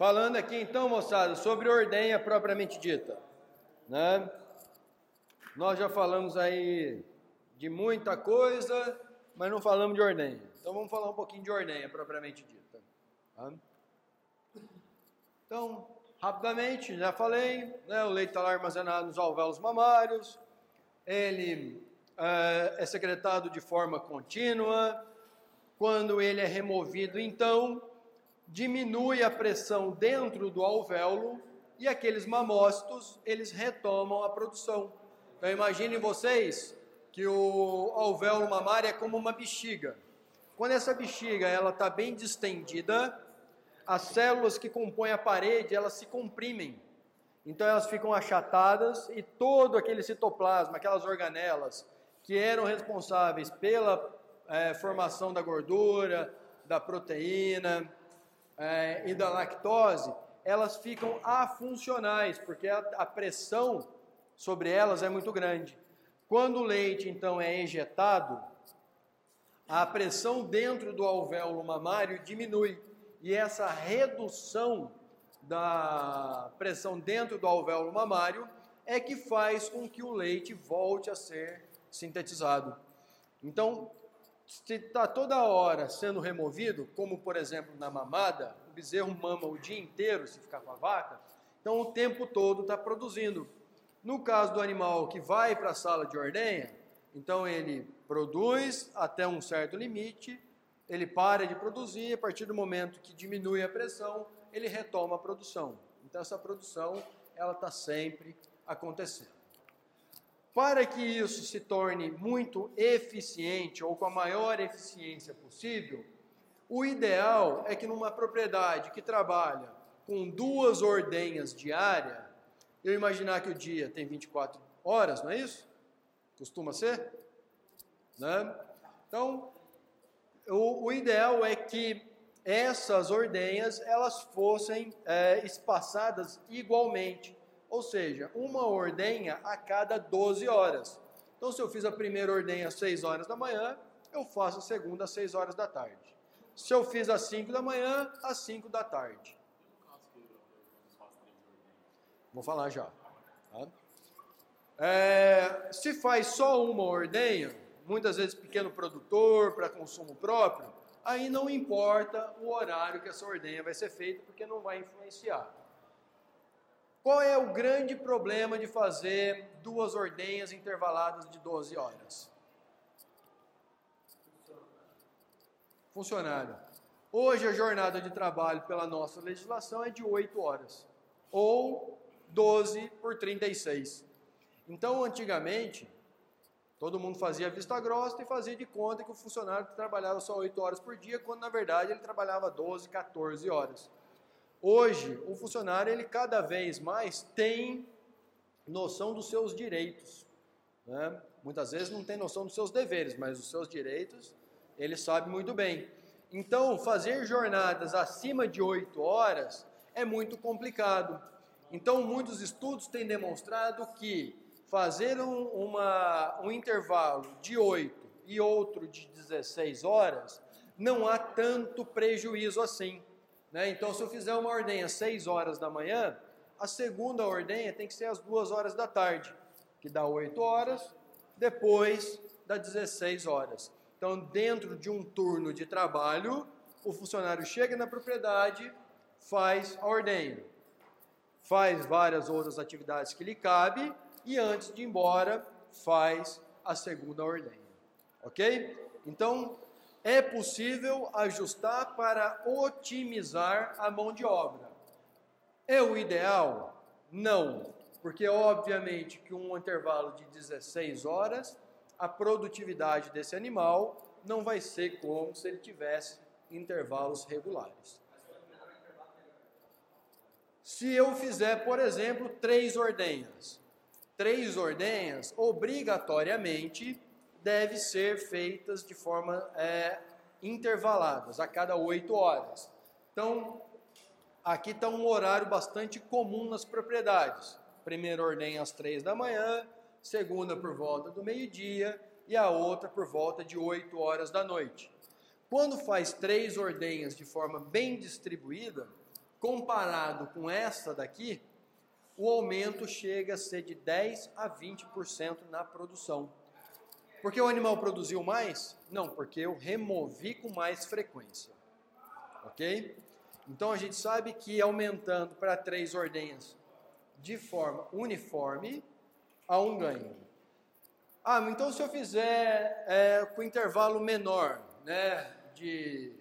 Falando aqui então, moçada, sobre ordenha propriamente dita. Né? Nós já falamos aí de muita coisa, mas não falamos de ordenha. Então vamos falar um pouquinho de ordenha propriamente dita. Tá? Então, rapidamente, já falei, né, o leite está lá armazenado nos alvéolos mamários, ele é, é secretado de forma contínua, quando ele é removido, então, diminui a pressão dentro do alvéolo e aqueles mamócitos, eles retomam a produção. Então imaginem vocês que o alvéolo mamário é como uma bexiga. Quando essa bexiga ela está bem distendida, as células que compõem a parede elas se comprimem. Então elas ficam achatadas e todo aquele citoplasma, aquelas organelas que eram responsáveis pela é, formação da gordura, da proteína, é, e da lactose, elas ficam afuncionais, porque a, a pressão sobre elas é muito grande. Quando o leite, então, é ejetado, a pressão dentro do alvéolo mamário diminui. E essa redução da pressão dentro do alvéolo mamário é que faz com que o leite volte a ser sintetizado. Então, se está toda hora sendo removido, como por exemplo na mamada, o bezerro mama o dia inteiro se ficar com a vaca, então o tempo todo está produzindo. No caso do animal que vai para a sala de ordenha, então ele produz até um certo limite, ele para de produzir, a partir do momento que diminui a pressão, ele retoma a produção. Então essa produção ela está sempre acontecendo. Para que isso se torne muito eficiente ou com a maior eficiência possível, o ideal é que numa propriedade que trabalha com duas ordenhas diárias, eu imaginar que o dia tem 24 horas, não é isso? Costuma ser? Né? Então, o, o ideal é que essas ordenhas elas fossem é, espaçadas igualmente ou seja, uma ordenha a cada 12 horas. Então, se eu fiz a primeira ordenha às 6 horas da manhã, eu faço a segunda às 6 horas da tarde. Se eu fiz às 5 da manhã, às 5 da tarde. Vou falar já. Tá? É, se faz só uma ordenha, muitas vezes pequeno produtor, para consumo próprio, aí não importa o horário que essa ordenha vai ser feita, porque não vai influenciar. Qual é o grande problema de fazer duas ordenhas intervaladas de 12 horas? Funcionário. Hoje a jornada de trabalho pela nossa legislação é de 8 horas, ou 12 por 36. Então, antigamente, todo mundo fazia vista grossa e fazia de conta que o funcionário trabalhava só 8 horas por dia, quando na verdade ele trabalhava 12, 14 horas. Hoje, o funcionário, ele cada vez mais tem noção dos seus direitos. Né? Muitas vezes não tem noção dos seus deveres, mas os seus direitos ele sabe muito bem. Então, fazer jornadas acima de 8 horas é muito complicado. Então, muitos estudos têm demonstrado que fazer um, uma, um intervalo de 8 e outro de 16 horas não há tanto prejuízo assim. Né? Então, se eu fizer uma ordenha às 6 horas da manhã, a segunda ordenha tem que ser às 2 horas da tarde, que dá 8 horas, depois dá 16 horas. Então, dentro de um turno de trabalho, o funcionário chega na propriedade, faz a ordenha, faz várias outras atividades que lhe cabe e antes de ir embora, faz a segunda ordenha. Ok? Então, é possível ajustar para otimizar a mão de obra. É o ideal? Não, porque obviamente que um intervalo de 16 horas, a produtividade desse animal não vai ser como se ele tivesse intervalos regulares. Se eu fizer, por exemplo, três ordenhas, três ordenhas, obrigatoriamente deve ser feitas de forma é, intervaladas, a cada oito horas. Então, aqui está um horário bastante comum nas propriedades. Primeira ordem às três da manhã, segunda por volta do meio-dia e a outra por volta de 8 horas da noite. Quando faz três ordenhas de forma bem distribuída, comparado com essa daqui, o aumento chega a ser de 10 a 20% na produção. Porque o animal produziu mais? Não, porque eu removi com mais frequência. Ok? Então a gente sabe que aumentando para três ordenhas de forma uniforme, há um ganho. Ah, então se eu fizer é, com intervalo menor, né, de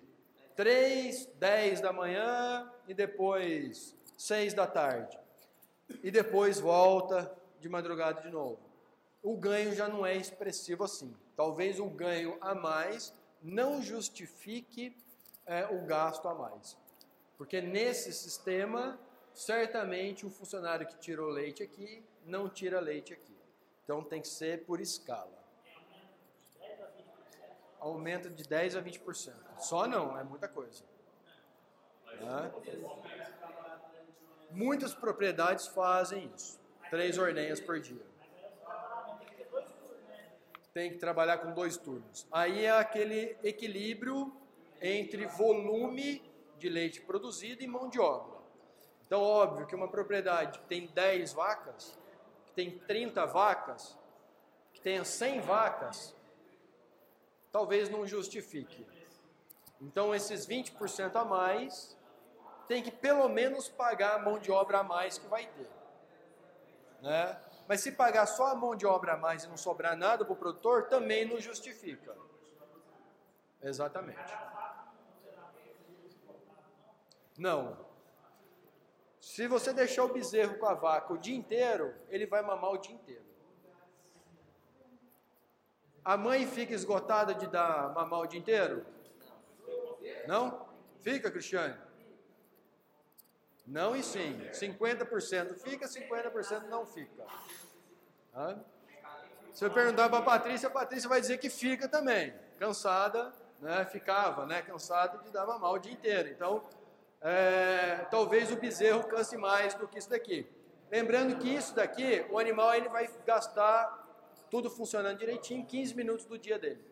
3, 10 da manhã e depois 6 da tarde, e depois volta de madrugada de novo. O ganho já não é expressivo assim. Talvez o ganho a mais não justifique é, o gasto a mais. Porque nesse sistema, certamente o funcionário que tirou leite aqui não tira leite aqui. Então tem que ser por escala. Aumenta de 10 a 20%. Só não, é muita coisa. Né? Muitas propriedades fazem isso. Três ordenhas por dia. Tem que trabalhar com dois turnos. Aí é aquele equilíbrio entre volume de leite produzido e mão de obra. Então, óbvio que uma propriedade que tem 10 vacas, que tem 30 vacas, que tenha 100 vacas, talvez não justifique. Então, esses 20% a mais tem que pelo menos pagar a mão de obra a mais que vai ter. Né? Mas se pagar só a mão de obra a mais e não sobrar nada para o produtor, também não justifica. Exatamente. Não. Se você deixar o bezerro com a vaca o dia inteiro, ele vai mamar o dia inteiro. A mãe fica esgotada de dar mamar o dia inteiro? Não? Fica, Cristiane? Não e sim. 50% fica, 50% não fica. Se eu perguntar para a Patrícia, a Patrícia vai dizer que fica também. Cansada, né? Ficava, né? Cansada de dar mamar o dia inteiro. Então, é, talvez o bezerro canse mais do que isso daqui. Lembrando que isso daqui, o animal ele vai gastar tudo funcionando direitinho 15 minutos do dia dele.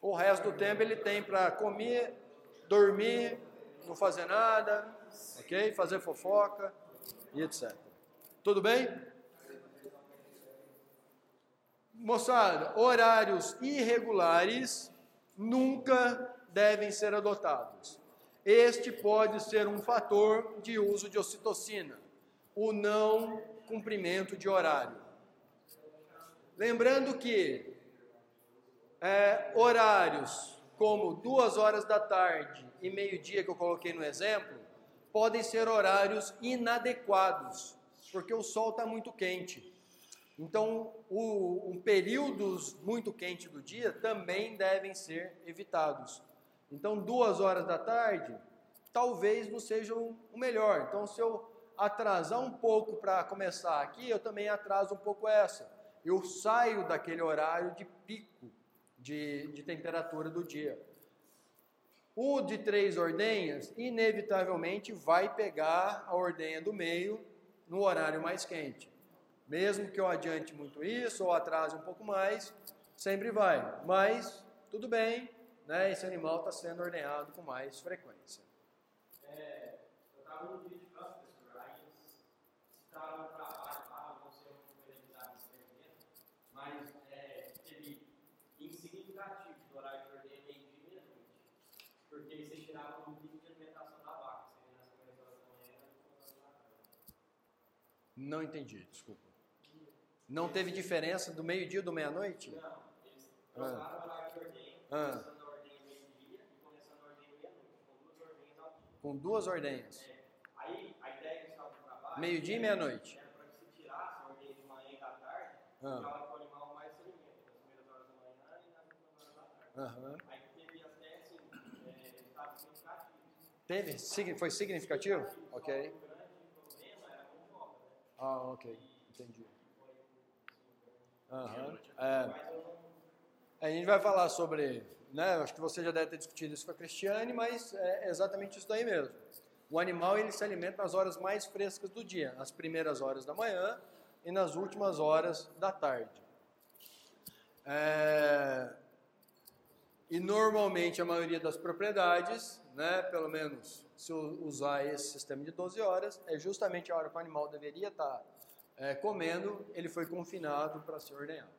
O resto do tempo ele tem para comer, dormir, não fazer nada, ok? Fazer fofoca e etc. Tudo bem? Moçada, horários irregulares nunca devem ser adotados. Este pode ser um fator de uso de ocitocina, o não cumprimento de horário. Lembrando que é, horários como duas horas da tarde e meio-dia, que eu coloquei no exemplo, podem ser horários inadequados, porque o sol está muito quente. Então, o, um períodos muito quentes do dia também devem ser evitados. Então, duas horas da tarde, talvez não seja o melhor. Então, se eu atrasar um pouco para começar aqui, eu também atraso um pouco essa. Eu saio daquele horário de pico de, de temperatura do dia. O de três ordenhas, inevitavelmente, vai pegar a ordenha do meio no horário mais quente. Mesmo que eu adiante muito isso ou atrase um pouco mais, sempre vai. Mas, tudo bem, né, esse animal está sendo ordenhado com mais frequência. É, eu estava no vídeo de professor, aí eles citaram um trabalho lá, não sei como realizar esse experimento, mas é, teve insignificativo do horário de ordenha meio dia e meia-noite, porque você tirava o ritmo de alimentação da vaca, seria nas primeiras horas da manhã. Não entendi, desculpa. Não teve diferença do meio-dia ou do meia-noite? Não, eles trocaram o horário de ordenha, Ah. começando a ordenha meio-dia e começando a ordenha meia-noite, com duas ordenhas ao dia. Com duas ordenhas. É, Aí a ideia que estava no trabalho Meio-dia e meia-noite. era para que se tirasse a ordenha de manhã e da tarde, Ah. com o animal mais se alimenta, nas primeiras horas da manhã e nas últimas horas da tarde. Aham. Aí teve até assim, é, resultados significativos. Teve? Sig- Foi significativo? Ok. O grande problema era a mão de obra, né? Ah, ok. Entendi. Aham. É. A gente vai falar sobre, né, acho que você já deve ter discutido isso com a Cristiane, mas é exatamente isso daí mesmo. O animal ele se alimenta nas horas mais frescas do dia, nas primeiras horas da manhã e nas últimas horas da tarde. É, E normalmente a maioria das propriedades, né, pelo menos se usar esse sistema de 12 horas, é justamente a hora que o animal deveria estar é, comendo, ele foi confinado para ser ordenhado.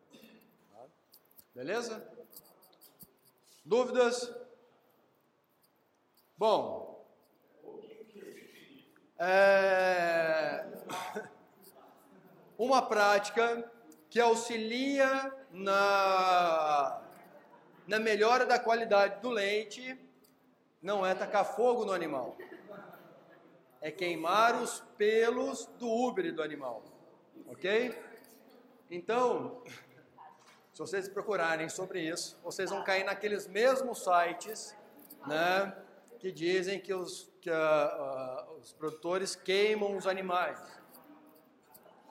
Tá? Beleza? Dúvidas? Bom, é, uma prática que auxilia na, na melhora da qualidade do leite não é tacar fogo no animal, é queimar os pelos do úbere do animal, ok? Então, se vocês procurarem sobre isso, vocês vão cair naqueles mesmos sites, né, que dizem que os, que, uh, uh, os produtores queimam os animais.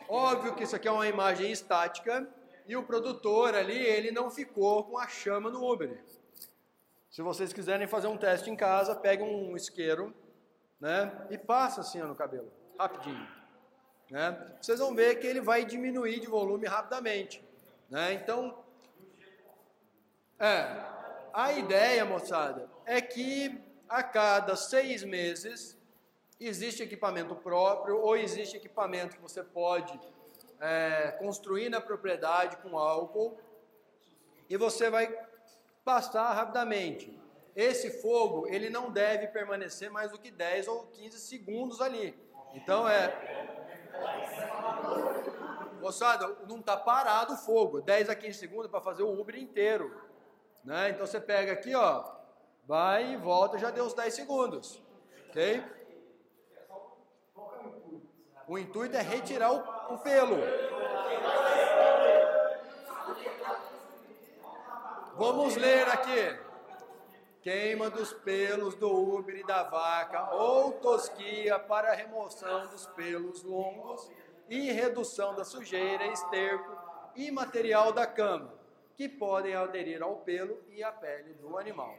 Óbvio que isso aqui é uma imagem estática e o produtor ali, ele não ficou com a chama no Uber. Se vocês quiserem fazer um teste em casa, pega um isqueiro, né, e passa assim no cabelo, rapidinho, né? Vocês vão ver que ele vai diminuir de volume rapidamente, né? Então, é, a ideia, moçada, é que a cada seis meses existe equipamento próprio ou existe equipamento que você pode é, construir na propriedade com álcool e você vai passar rapidamente. Esse fogo, ele não deve permanecer mais do que 10 ou 15 segundos ali. Então é... Moçada, não está parado o fogo, 10 a 15 segundos para fazer o Uber inteiro. Né? Então você pega aqui, ó, vai e volta, já deu uns 10 segundos. Ok? O intuito é retirar o, o pelo. Vamos ler aqui. Queima dos pelos do úbere da vaca ou tosquia para remoção dos pelos longos e redução da sujeira, esterco e material da cama, que podem aderir ao pelo e à pele do animal.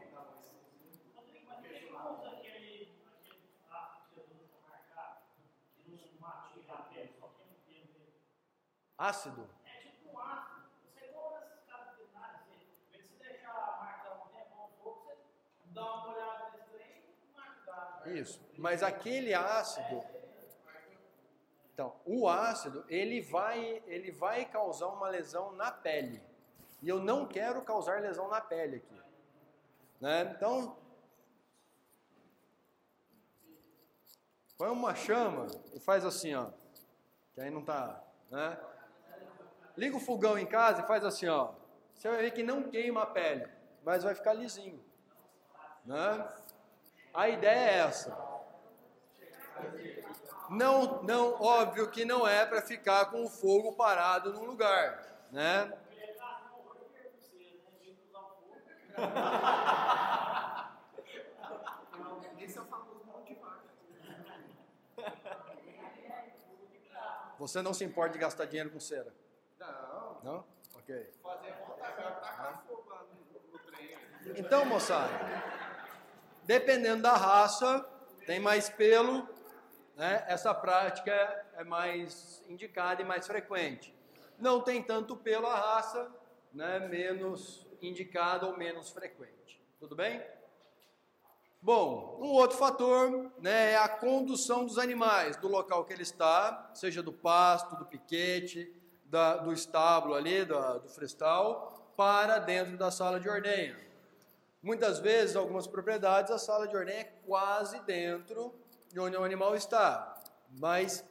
Ácido? É tipo um ácido. Você compra esses caras veterinários, você, se deixar marcar um tempo um pouco, você dá uma olhada nesse trem e marcar. Isso. Mas aquele ácido. Então, o ácido, ele vai, ele vai causar uma lesão na pele. E eu não quero causar lesão na pele aqui. Né? Então, põe uma chama e faz assim, ó. Que aí não tá, né? Liga o fogão em casa e faz assim, ó. Você vai ver que não queima a pele, mas vai ficar lisinho. Né? A ideia é essa. Não, não, óbvio que não é para ficar com o fogo parado num lugar, né? Esse é o famoso. Você não se importa de gastar dinheiro com cera? Não, Não? Ok. fazer vontade, tacar fogo no trem. Então, moçada, dependendo da raça, tem mais pelo, né? Essa prática é mais indicada e mais frequente. Não tem tanto pelo a raça, né? Menos indicada ou menos frequente. Tudo bem? Bom, um outro fator né, é a condução dos animais do local que ele está, seja do pasto, do piquete, da, do estábulo ali, da, do frestal, para dentro da sala de ordenha. Muitas vezes, algumas propriedades, a sala de ordenha é quase dentro de onde o animal está, mas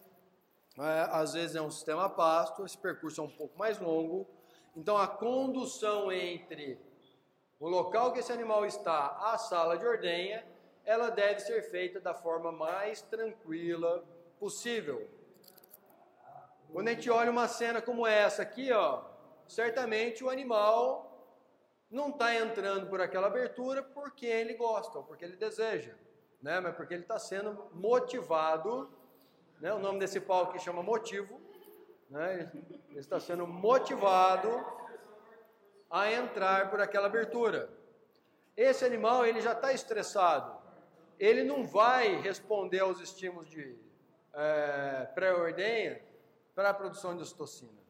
é, às vezes é um sistema pasto, esse percurso é um pouco mais longo, então a condução entre o local que esse animal está à sala de ordenha, ela deve ser feita da forma mais tranquila possível. Quando a gente olha uma cena como essa aqui, ó, certamente o animal não está entrando por aquela abertura porque ele gosta, ou porque ele deseja, né? mas porque ele está sendo motivado. Né? O nome desse pau aqui chama motivo. Né? Ele está sendo motivado a entrar por aquela abertura. Esse animal ele já está estressado. Ele não vai responder aos estímulos de é, pré-ordenha para a produção de ocitocina.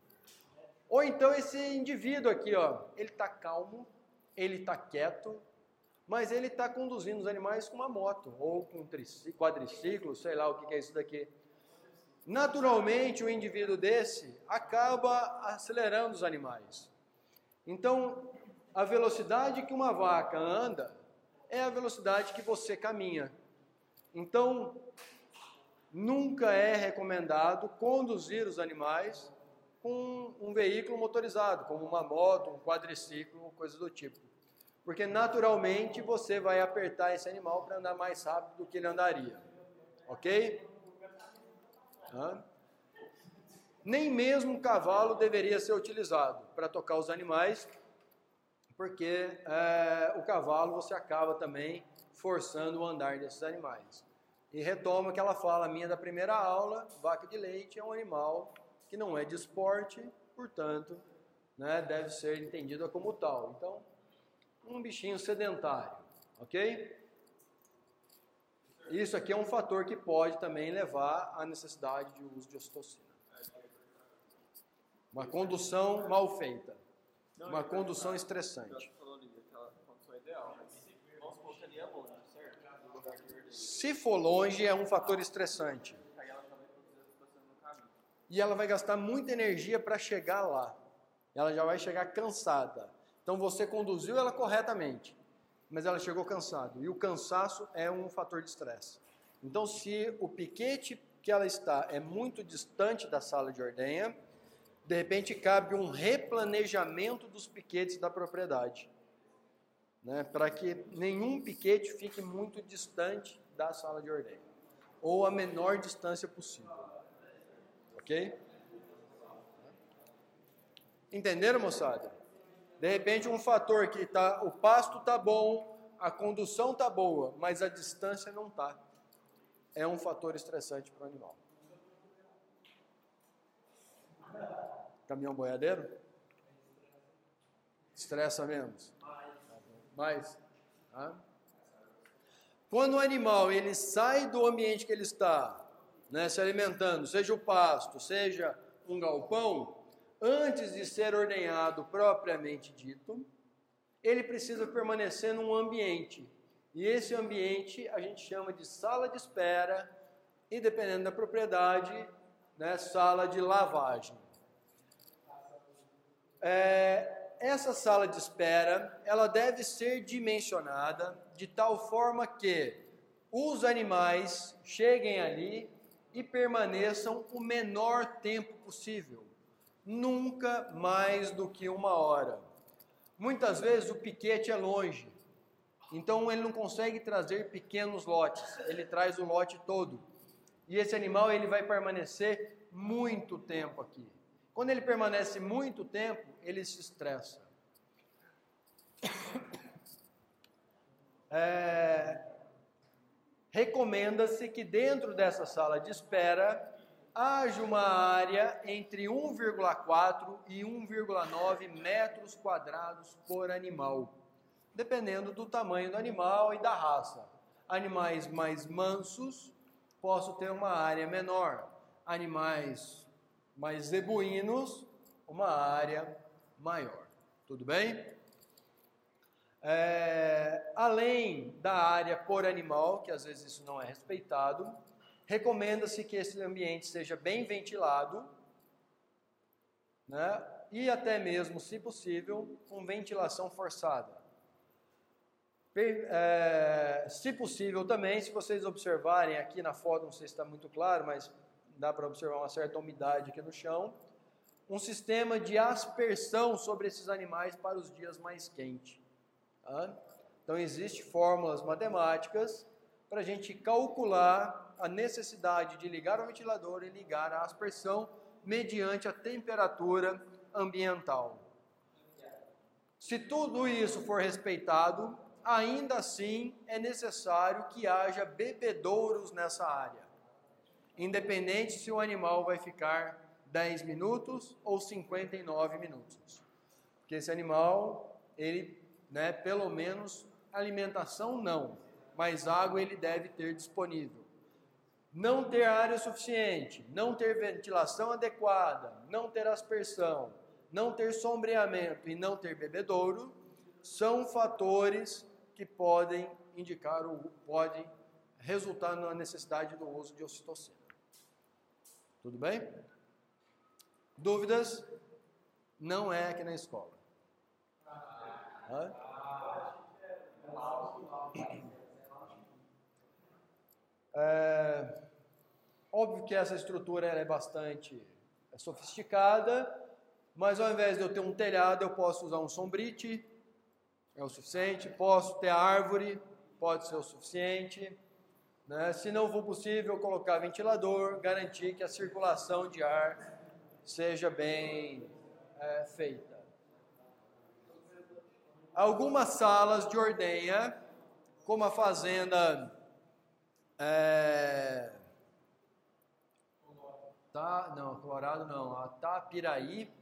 Ou então esse indivíduo aqui, ó, ele está calmo, ele está quieto, mas ele está conduzindo os animais com uma moto, ou com um quadriciclo, sei lá o que que é isso daqui. Naturalmente, o indivíduo desse acaba acelerando os animais. Então, a velocidade que uma vaca anda é a velocidade que você caminha. Então, nunca é recomendado conduzir os animais com um veículo motorizado, como uma moto, um quadriciclo, coisa do tipo. Porque naturalmente você vai apertar esse animal para andar mais rápido do que ele andaria. Ok? Hã? Nem mesmo um cavalo deveria ser utilizado para tocar os animais, porque é, o cavalo você acaba também forçando o andar desses animais. E retoma que ela fala minha da primeira aula, vaca de leite é um animal que não é de esporte, portanto, né, deve ser entendida como tal. Então, um bichinho sedentário, ok? Isso aqui é um fator que pode também levar à necessidade de uso de ocitocina. Uma condução mal feita, uma condução estressante. É de verde. Se for longe, é um fator estressante. Aí ela já vai produzir a situação no caminho. E ela vai gastar muita energia para chegar lá. Ela já vai chegar cansada. Então você conduziu ela corretamente, mas ela chegou cansada. E o cansaço é um fator de estresse. Então, se o piquete que ela está é muito distante da sala de ordenha, de repente cabe um replanejamento dos piquetes da propriedade. Né, para que nenhum piquete fique muito distante da sala de ordenha. Ou a menor distância possível. Ok? Entenderam, moçada? De repente, um fator que tá, o pasto tá bom, a condução tá boa, mas a distância não tá. É um fator estressante para o animal. Caminhão boiadeiro? Estressa menos. Mais. Tá? Quando o animal ele sai do ambiente que ele está, né, se alimentando, seja o pasto, seja um galpão, antes de ser ordenhado propriamente dito, ele precisa permanecer num ambiente. E esse ambiente a gente chama de sala de espera e, dependendo da propriedade, né, sala de lavagem. É, essa sala de espera, ela deve ser dimensionada de tal forma que os animais cheguem ali e permaneçam o menor tempo possível, nunca mais do que uma hora. Muitas vezes o piquete é longe, então ele não consegue trazer pequenos lotes, ele traz o lote todo. E esse animal ele vai permanecer muito tempo aqui. Quando ele permanece muito tempo, ele se estressa. É, Recomenda-se que dentro dessa sala de espera haja uma área entre 1,4 e 1,9 metros quadrados por animal, dependendo do tamanho do animal e da raça. Animais mais mansos, posso ter uma área menor. Animais mais zebuínos, uma área maior. Tudo bem? É, além da área por animal, que às vezes isso não é respeitado, recomenda-se que esse ambiente seja bem ventilado, né? e até mesmo, se possível, com ventilação forçada. É, se possível também, se vocês observarem aqui na foto, não sei se está muito claro, mas dá para observar uma certa umidade aqui no chão, um sistema de aspersão sobre esses animais para os dias mais quentes. Tá? Então, existem fórmulas matemáticas para a gente calcular a necessidade de ligar o ventilador e ligar a aspersão mediante a temperatura ambiental. Se tudo isso for respeitado, ainda assim é necessário que haja bebedouros nessa área, independente se o animal vai ficar 10 minutos ou 59 minutos. Porque esse animal, ele, né, pelo menos alimentação não, mas água ele deve ter disponível. Não ter área suficiente, não ter ventilação adequada, não ter aspersão, não ter sombreamento e não ter bebedouro são fatores que podem indicar, o, podem resultar na necessidade do uso de ocitocina. Tudo bem? Dúvidas? Não é aqui na escola. É, óbvio que essa estrutura é bastante sofisticada, mas ao invés de eu ter um telhado, eu posso usar um sombrite, é o suficiente. Posso ter árvore, pode ser o suficiente. Né? Se não for possível, colocar ventilador, garantir que a circulação de ar seja bem é, feita. Algumas salas de ordenha, como a fazenda é, tá, não, Colorado não, a Tapiraí,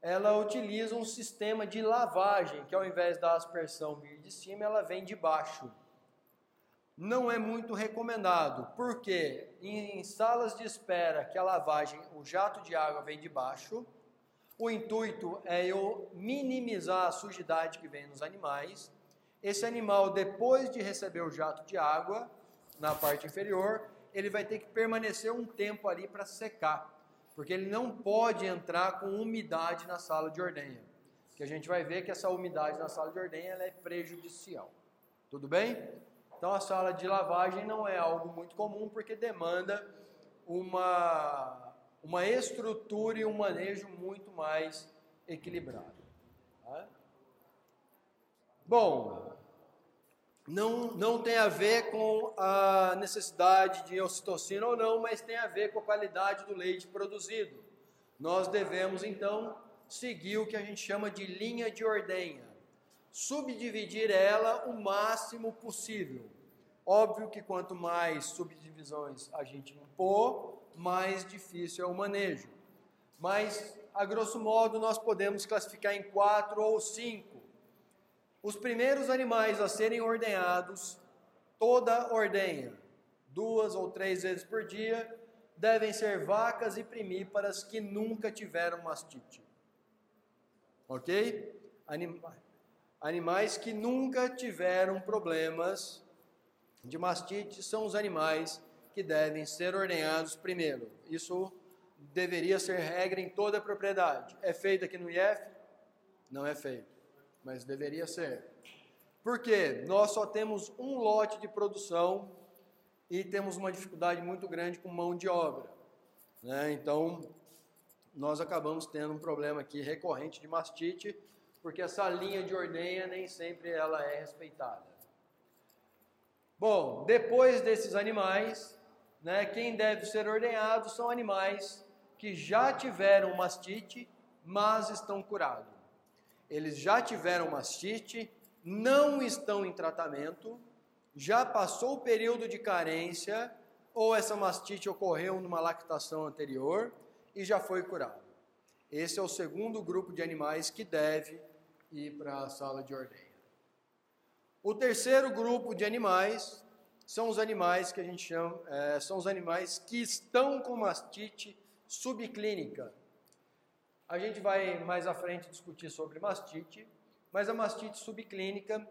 ela utiliza um sistema de lavagem, que ao invés da aspersão vir de cima, ela vem de baixo. Não é muito recomendado, porque em salas de espera que a lavagem, o jato de água vem de baixo, o intuito é eu minimizar a sujidade que vem nos animais. Esse animal, depois de receber o jato de água na parte inferior, ele vai ter que permanecer um tempo ali para secar porque ele não pode entrar com umidade na sala de ordenha. Que a gente vai ver que essa umidade na sala de ordenha é prejudicial. Tudo bem? Então a sala de lavagem não é algo muito comum porque demanda uma, uma estrutura e um manejo muito mais equilibrado. Tá? Bom, não, não tem a ver com a necessidade de ocitocina ou não, mas tem a ver com a qualidade do leite produzido. Nós devemos então seguir o que a gente chama de linha de ordenha, subdividir ela o máximo possível. Óbvio que quanto mais subdivisões a gente impor, mais difícil é o manejo. Mas, a grosso modo, nós podemos classificar em quatro ou cinco os primeiros animais a serem ordenhados, toda ordenha, duas ou três vezes por dia, devem ser vacas e primíparas que nunca tiveram mastite. Ok? Anima animais que nunca tiveram problemas de mastite são os animais que devem ser ordenhados primeiro. Isso deveria ser regra em toda a propriedade. É feito aqui no IF? Não é feito mas deveria ser. Porque nós só temos um lote de produção e temos uma dificuldade muito grande com mão de obra. Né? Então, nós acabamos tendo um problema aqui recorrente de mastite, porque essa linha de ordenha nem sempre ela é respeitada. Bom, depois desses animais, né, quem deve ser ordenhado são animais que já tiveram mastite, mas estão curados eles já tiveram mastite, não estão em tratamento, já passou o período de carência, ou essa mastite ocorreu numa lactação anterior e já foi curado. Esse é o segundo grupo de animais que deve ir para a sala de ordenha. O terceiro grupo de animais são os animais que a gente chama, é, são os animais que estão com mastite subclínica, a gente vai mais à frente discutir sobre mastite, mas a mastite subclínica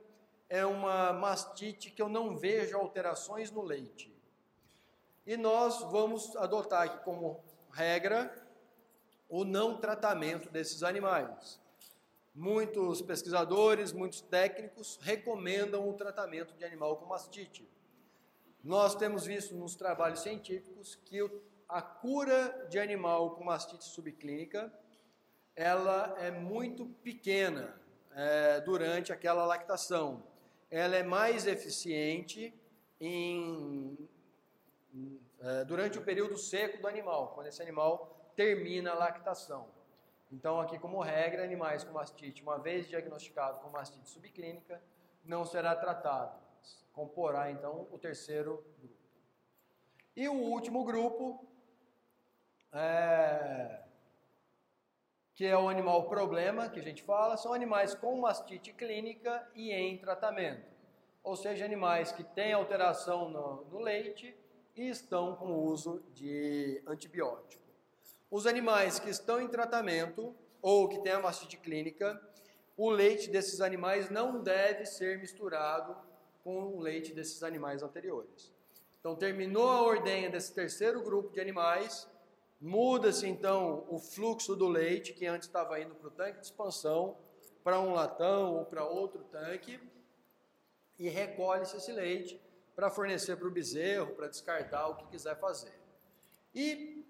é uma mastite que eu não vejo alterações no leite. E nós vamos adotar aqui como regra o não tratamento desses animais. Muitos pesquisadores, muitos técnicos recomendam o tratamento de animal com mastite. Nós temos visto nos trabalhos científicos que a cura de animal com mastite subclínica ela é muito pequena é, durante aquela lactação. Ela é mais eficiente em, é, durante o período seco do animal, quando esse animal termina a lactação. Então, aqui como regra, animais com mastite, uma vez diagnosticado com mastite subclínica, não será tratado. Comporá, então, o terceiro grupo. E o último grupo é, que é o animal problema, que a gente fala, são animais com mastite clínica e em tratamento. Ou seja, animais que têm alteração no, no leite e estão com uso de antibiótico. Os animais que estão em tratamento ou que têm a mastite clínica, o leite desses animais não deve ser misturado com o leite desses animais anteriores. Então, terminou a ordenha desse terceiro grupo de animais, muda-se então o fluxo do leite, que antes estava indo para o tanque de expansão, para um latão ou para outro tanque, e recolhe-se esse leite para fornecer para o bezerro, para descartar o que quiser fazer. E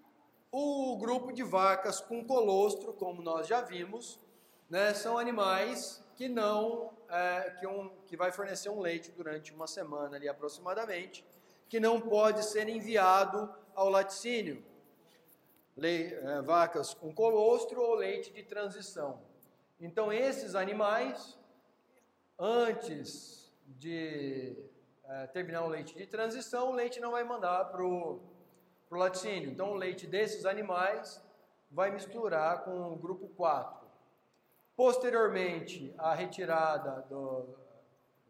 o grupo de vacas com colostro, como nós já vimos, né, são animais que não é, que, um, que vai fornecer um leite durante uma semana ali aproximadamente, que não pode ser enviado ao laticínio. Le, é, vacas com colostro ou leite de transição. Então esses animais, antes de é, terminar o leite de transição, o leite não vai mandar para o laticínio. Então o leite desses animais vai misturar com o grupo 4. Posteriormente, a retirada do,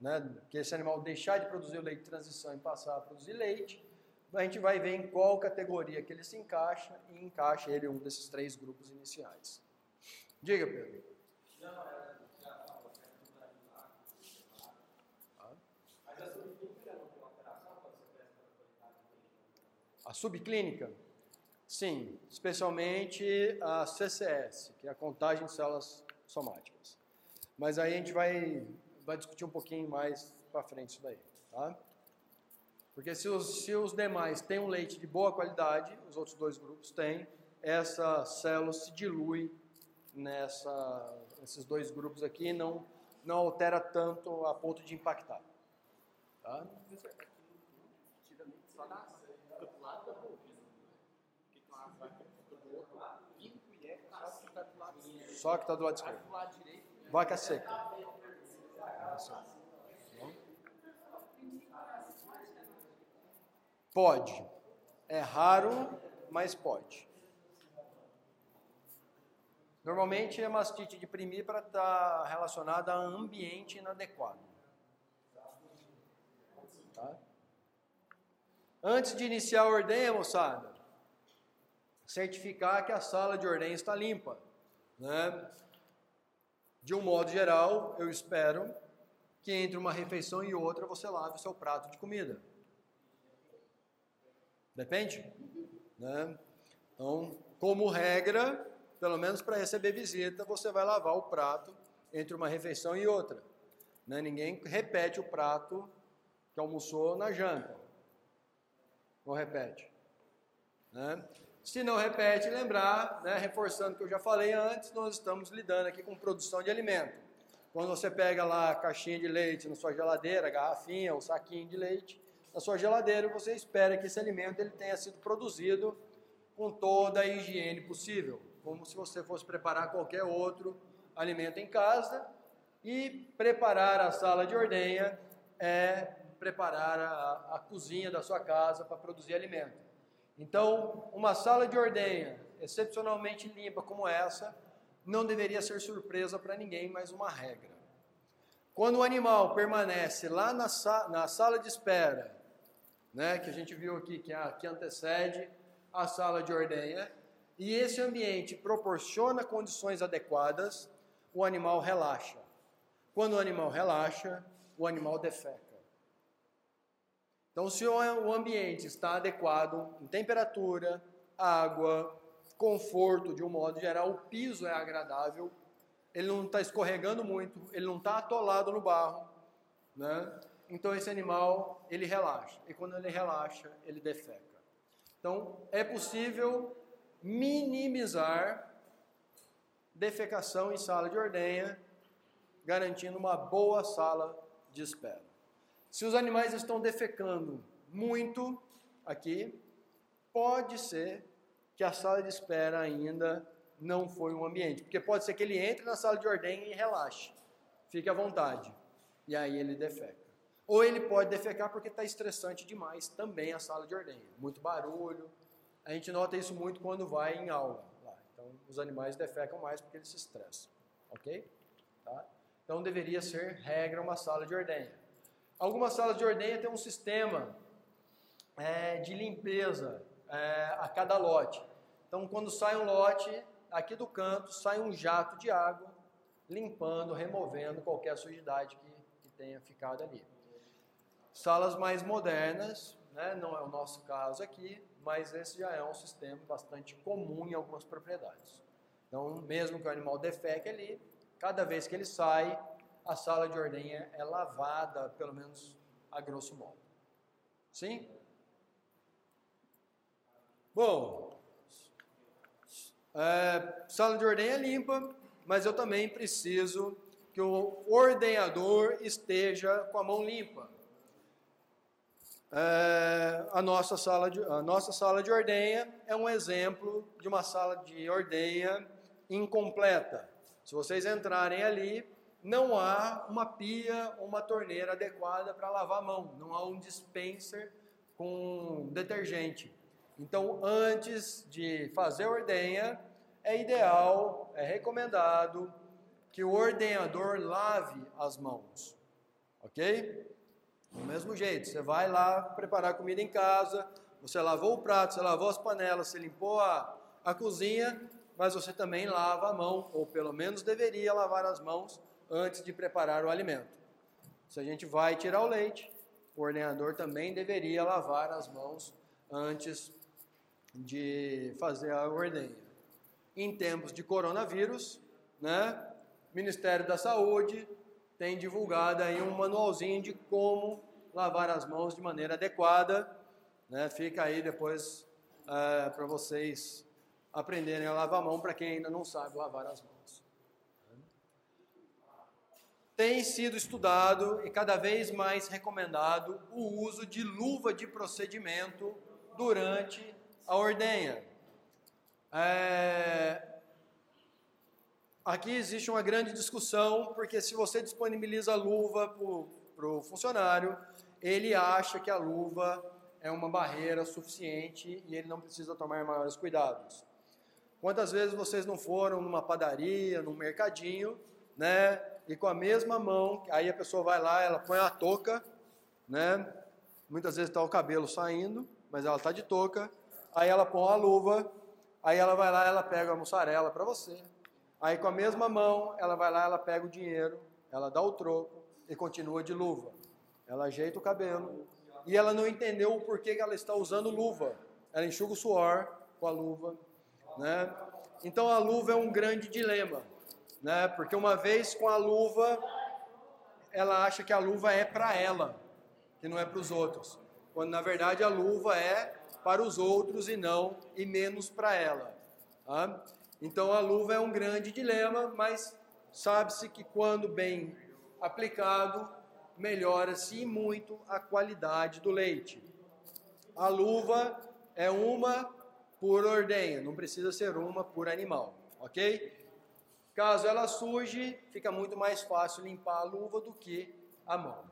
né, que esse animal deixar de produzir o leite de transição e passar a produzir leite, a gente vai ver em qual categoria que ele se encaixa e encaixa ele em um desses três grupos iniciais. Diga, Pedro. A subclínica? Sim, especialmente a CCS, que é a contagem de células somáticas. Mas aí a gente vai, vai discutir um pouquinho mais para frente isso daí, tá? Porque se os, se os demais têm um leite de boa qualidade, os outros dois grupos têm, essa célula se dilui nessa, nesses dois grupos aqui não, não altera tanto a ponto de impactar. Tá? Só que está do lado esquerdo. Vaca seca. Pode. É raro, mas pode. Normalmente a mastite de primípara está relacionada a ambiente inadequado. Tá? Antes de iniciar a ordenha, moçada, certificar que a sala de ordenha está limpa. Né? De um modo geral, eu espero que entre uma refeição e outra você lave o seu prato de comida. Depende? Né? Então, como regra, pelo menos para receber visita, você vai lavar o prato entre uma refeição e outra. Né? Ninguém repete o prato que almoçou na janta. Não repete. Né? Se não repete, lembrar, né, reforçando o que eu já falei antes, nós estamos lidando aqui com produção de alimento. Quando você pega lá a caixinha de leite na sua geladeira, a garrafinha, o saquinho de leite na sua geladeira, você espera que esse alimento ele tenha sido produzido com toda a higiene possível, como se você fosse preparar qualquer outro alimento em casa. E preparar a sala de ordenha é preparar a, a cozinha da sua casa para produzir alimento. Então, uma sala de ordenha excepcionalmente limpa como essa não deveria ser surpresa para ninguém, mas uma regra. Quando o animal permanece lá na, sa na sala de espera, né, que a gente viu aqui, que, a, que antecede a sala de ordenha, e esse ambiente proporciona condições adequadas, o animal relaxa. Quando o animal relaxa, o animal defeca. Então, se o ambiente está adequado em temperatura, água, conforto de um modo geral, o piso é agradável, ele não está escorregando muito, ele não está atolado no barro, né? Então esse animal ele relaxa e quando ele relaxa ele defeca. Então é possível minimizar defecação em sala de ordenha, garantindo uma boa sala de espera. Se os animais estão defecando muito aqui, pode ser que a sala de espera ainda não foi um ambiente. Porque pode ser que ele entre na sala de ordem e relaxe, fique à vontade, e aí ele defeca. Ou ele pode defecar porque está estressante demais também a sala de ordem. Muito barulho. A gente nota isso muito quando vai em aula. Então, os animais defecam mais porque eles se estressam. Ok? Tá? Então, deveria ser regra uma sala de ordenha. Algumas salas de ordenha têm um sistema é, de limpeza é, a cada lote. Então, quando sai um lote, aqui do canto sai um jato de água limpando, removendo qualquer sujidade que, que tenha ficado ali. Salas mais modernas, né, não é o nosso caso aqui, mas esse já é um sistema bastante comum em algumas propriedades. Então, mesmo que o animal defeque ali, cada vez que ele sai, a sala de ordenha é lavada, pelo menos a grosso modo. Sim? Bom, é, sala de ordenha é limpa, mas eu também preciso que o ordenador esteja com a mão limpa. É, a, nossa sala de, a nossa sala de ordenha é um exemplo de uma sala de ordenha incompleta. Se vocês entrarem ali, não há uma pia uma torneira adequada para lavar a mão, não há um dispenser com detergente. Então, antes de fazer a ordenha, é ideal, é recomendado que o ordenador lave as mãos. Ok? Do mesmo jeito, você vai lá preparar comida em casa, você lavou o prato, você lavou as panelas, você limpou a, a cozinha, mas você também lava a mão, ou pelo menos deveria lavar as mãos antes de preparar o alimento. Se a gente vai tirar o leite, o ordenador também deveria lavar as mãos antes de fazer a ordenha. Em tempos de coronavírus, né, Ministério da Saúde tem divulgado aí um manualzinho de como lavar as mãos de maneira adequada. Né? Fica aí depois é, para vocês aprenderem a lavar a mão para quem ainda não sabe lavar as mãos tem sido estudado e cada vez mais recomendado o uso de luva de procedimento durante a ordenha. É... Aqui existe uma grande discussão, porque se você disponibiliza a luva para o funcionário, ele acha que a luva é uma barreira suficiente e ele não precisa tomar maiores cuidados. Quantas vezes vocês não foram numa padaria, num mercadinho, né? E com a mesma mão, aí a pessoa vai lá, ela põe a touca, né? Muitas vezes está o cabelo saindo, mas ela está de touca. Aí ela põe a luva, aí ela vai lá, ela pega a mussarela para você. Aí com a mesma mão, ela vai lá, ela pega o dinheiro, ela dá o troco e continua de luva. Ela ajeita o cabelo e ela não entendeu o porquê que ela está usando luva. Ela enxuga o suor com a luva, né? Então a luva é um grande dilema né? Porque uma vez com a luva, ela acha que a luva é para ela, que não é para os outros. Quando na verdade a luva é para os outros e não e menos para ela. Tá? Então a luva é um grande dilema, mas sabe-se que quando bem aplicado, melhora-se muito a qualidade do leite. A luva é uma por ordenha, não precisa ser uma por animal, ok? Caso ela suje, fica muito mais fácil limpar a luva do que a mão.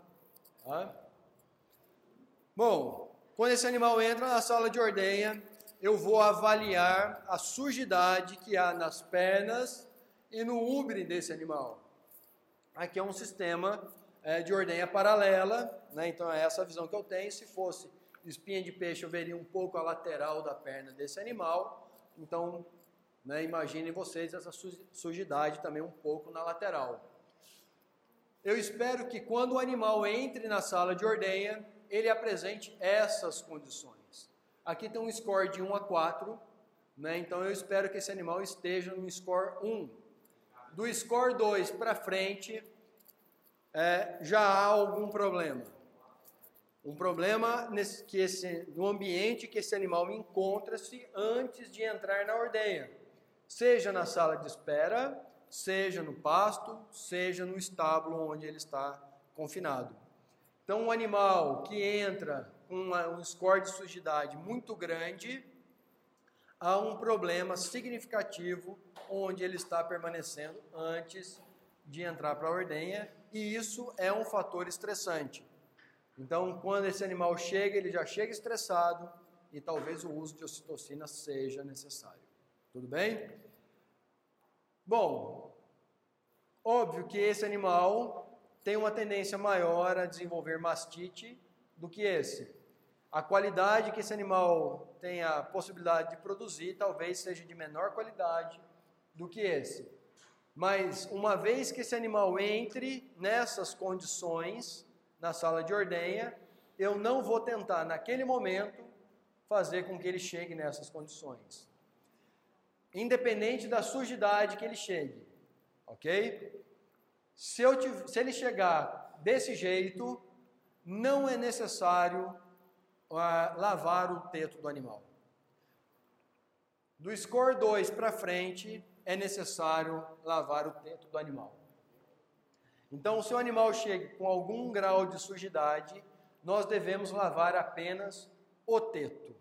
Tá? Bom, quando esse animal entra na sala de ordenha, eu vou avaliar a sujidade que há nas pernas e no úbere desse animal. Aqui é um sistema é, de ordenha paralela, né? então é essa a visão que eu tenho. Se fosse espinha de peixe, eu veria um pouco a lateral da perna desse animal. Então, né? Imaginem vocês essa sujidade também um pouco na lateral. Eu espero que quando o animal entre na sala de ordenha, ele apresente essas condições. Aqui tem um score de 1 a 4, né? então eu espero que esse animal esteja no score 1. Do score 2 para frente, é, já há algum problema. Um problema nesse, que esse, no ambiente que esse animal encontra-se antes de entrar na ordenha seja na sala de espera, seja no pasto, seja no estábulo onde ele está confinado. Então, um animal que entra com um score de sujidade muito grande, há um problema significativo onde ele está permanecendo antes de entrar para a ordenha, e isso é um fator estressante. Então, quando esse animal chega, ele já chega estressado e talvez o uso de ocitocina seja necessário. Tudo bem? Bom, óbvio que esse animal tem uma tendência maior a desenvolver mastite do que esse. A qualidade que esse animal tem a possibilidade de produzir talvez seja de menor qualidade do que esse. Mas uma vez que esse animal entre nessas condições na sala de ordenha, eu não vou tentar naquele momento fazer com que ele chegue nessas condições. Independente da sujidade que ele chegue, ok? Se, eu, se ele chegar desse jeito, não é necessário uh, lavar o teto do animal. Do score 2 para frente, é necessário lavar o teto do animal. Então, se o animal chega com algum grau de sujidade, nós devemos lavar apenas o teto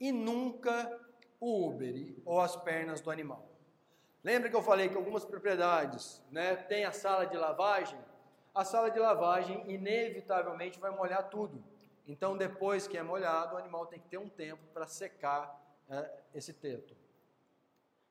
e nunca o úbere ou as pernas do animal. Lembra que eu falei que algumas propriedades né, têm a sala de lavagem? A sala de lavagem inevitavelmente vai molhar tudo. Então, depois que é molhado, o animal tem que ter um tempo para secar é, esse teto.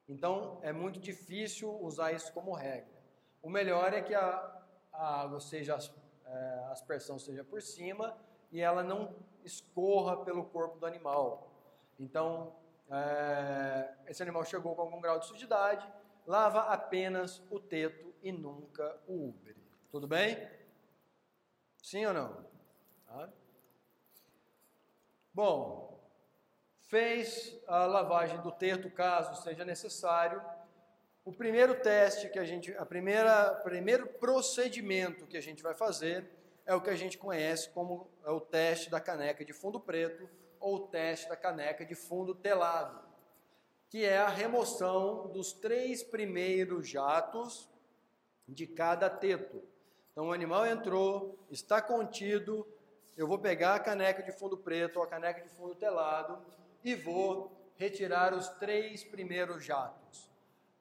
Então, é muito difícil usar isso como regra. O melhor é que a, a água seja, é, a aspersão seja por cima e ela não escorra pelo corpo do animal. Então, é, esse animal chegou com algum grau de sujidade, lava apenas o teto e nunca o úbere. Tudo bem? Sim ou não? Tá? Bom, fez a lavagem do teto, caso seja necessário. O primeiro teste que a gente, a primeira, primeiro procedimento que a gente vai fazer é o que a gente conhece como é o teste da caneca de fundo preto ou teste da caneca de fundo telado, que é a remoção dos três primeiros jatos de cada teto. Então o animal entrou, está contido, eu vou pegar a caneca de fundo preto ou a caneca de fundo telado e vou retirar os três primeiros jatos.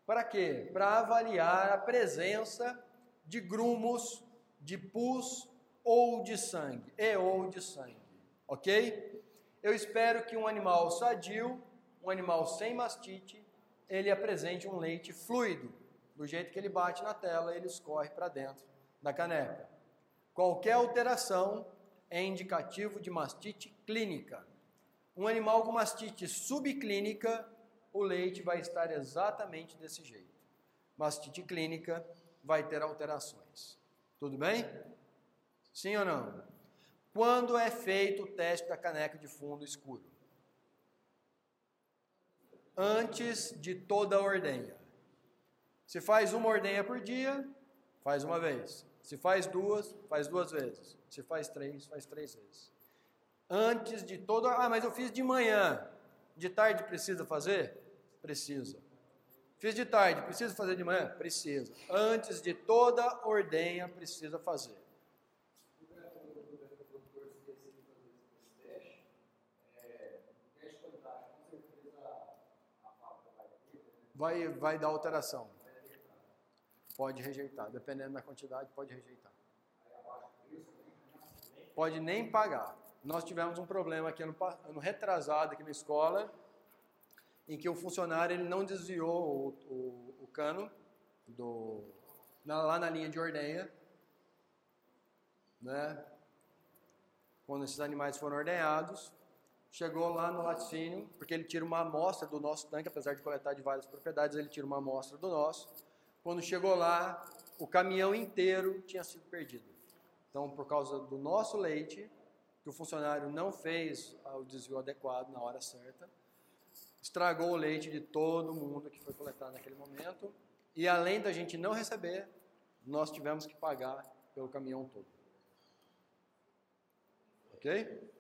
Para quê? Para avaliar a presença de grumos, de pus ou de sangue, e ou de sangue, ok? Eu espero que um animal sadio, um animal sem mastite, ele apresente um leite fluido. Do jeito que ele bate na tela, ele escorre para dentro da caneca. Qualquer alteração é indicativo de mastite clínica. Um animal com mastite subclínica, o leite vai estar exatamente desse jeito. Mastite clínica vai ter alterações. Tudo bem? Sim ou não? Quando é feito o teste da caneca de fundo escuro? Antes de toda a ordenha. Se faz uma ordenha por dia, faz uma vez. Se faz duas, faz duas vezes. Se faz três, faz três vezes. Antes de toda. Ah, mas eu fiz de manhã. De tarde precisa fazer? Precisa. Fiz de tarde, precisa fazer de manhã? Precisa. Antes de toda ordenha, precisa fazer. Vai, vai dar alteração. Pode rejeitar, dependendo da quantidade, pode rejeitar. Pode nem pagar. Nós tivemos um problema aqui ano, ano retrasado aqui na escola, em que o funcionário ele não desviou o, o, o cano do, na, lá na linha de ordenha, né? Quando esses animais foram ordenhados, chegou lá no laticínio, porque ele tira uma amostra do nosso tanque, apesar de coletar de várias propriedades, ele tira uma amostra do nosso. Quando chegou lá, o caminhão inteiro tinha sido perdido. Então, por causa do nosso leite, que o funcionário não fez o desvio adequado na hora certa, estragou o leite de todo mundo que foi coletado naquele momento. E além da gente não receber, nós tivemos que pagar pelo caminhão todo. Ok?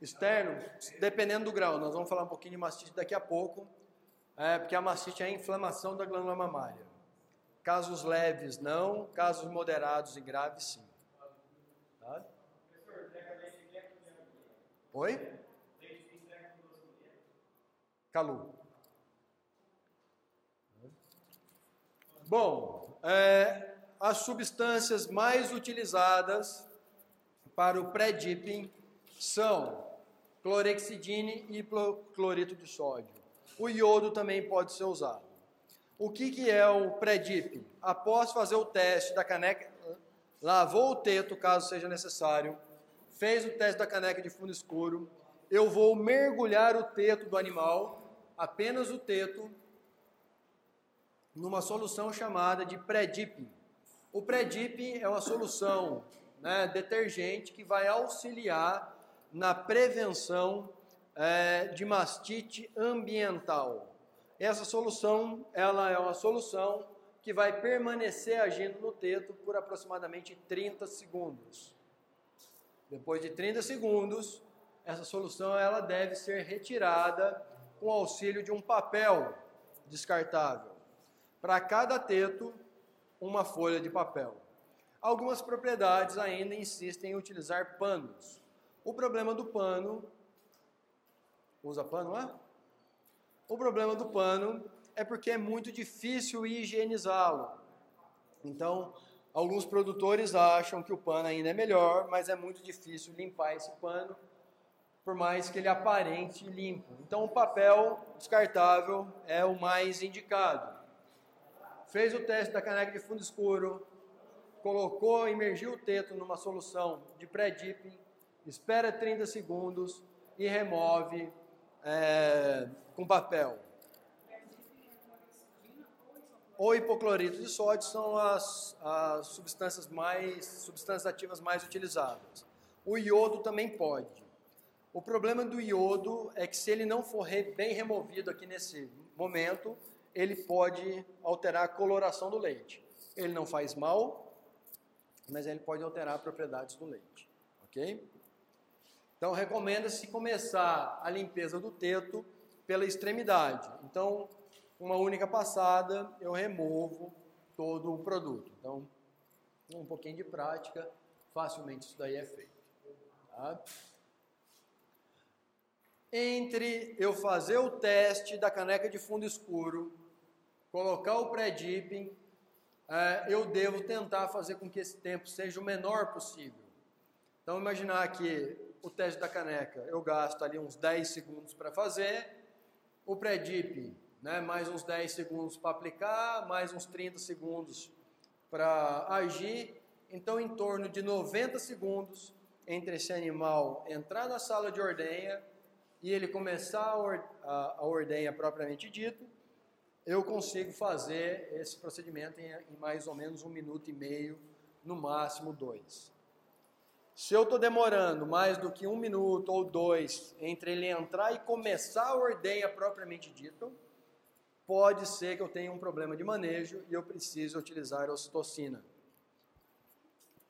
Externo, dependendo do grau, nós vamos falar um pouquinho de mastite daqui a pouco, é, porque a mastite é a inflamação da glândula mamária. Casos leves, não, casos moderados e graves, sim. Tá? Oi? Calu. Bom, é, as substâncias mais utilizadas para o pré-dipping são clorexidine e cloreto de sódio. O iodo também pode ser usado. O que, que é o pré-dip? Após fazer o teste da caneca, lavou o teto, caso seja necessário, fez o teste da caneca de fundo escuro, eu vou mergulhar o teto do animal, apenas o teto, numa solução chamada de pré-dipping. O pré-dipping é uma solução né, detergente que vai auxiliar na prevenção é, de mastite ambiental. Essa solução, ela é uma solução que vai permanecer agindo no teto por aproximadamente 30 segundos. Depois de 30 segundos, essa solução ela deve ser retirada com o auxílio de um papel descartável. Para cada teto, uma folha de papel. Algumas propriedades ainda insistem em utilizar panos. O problema do pano. Usa pano lá? O problema do pano é porque é muito difícil higienizá-lo. Então, alguns produtores acham que o pano ainda é melhor, mas é muito difícil limpar esse pano por mais que ele aparente limpo. Então, o papel descartável é o mais indicado. Fez o teste da caneca de fundo escuro, colocou, imergiu o teto numa solução de pré-dipping, espera 30 segundos e remove é, com papel. Ou hipoclorito de sódio são as, as substâncias mais substâncias ativas mais utilizadas. O iodo também pode. O problema do iodo é que se ele não for bem removido aqui nesse momento, ele pode alterar a coloração do leite. Ele não faz mal, mas ele pode alterar propriedades do leite, ok? Então recomenda-se começar a limpeza do teto pela extremidade. Então, uma única passada eu removo todo o produto. Então, um pouquinho de prática, facilmente isso daí é feito. Tá? entre eu fazer o teste da caneca de fundo escuro, colocar o pré-dipping, é, eu devo tentar fazer com que esse tempo seja o menor possível. Então, imaginar que o teste da caneca eu gasto ali uns 10 segundos para fazer, o pré-dipping, né, mais uns 10 segundos para aplicar, mais uns 30 segundos para agir. Então, em torno de 90 segundos entre esse animal entrar na sala de ordenha e ele começar a, or, a, a ordenha propriamente dito, eu consigo fazer esse procedimento em, em, mais ou menos um minuto e meio, no máximo dois. Se eu estou demorando mais do que um minuto ou dois entre ele entrar e começar a ordenha propriamente dito, pode ser que eu tenha um problema de manejo e eu precise utilizar a ocitocina.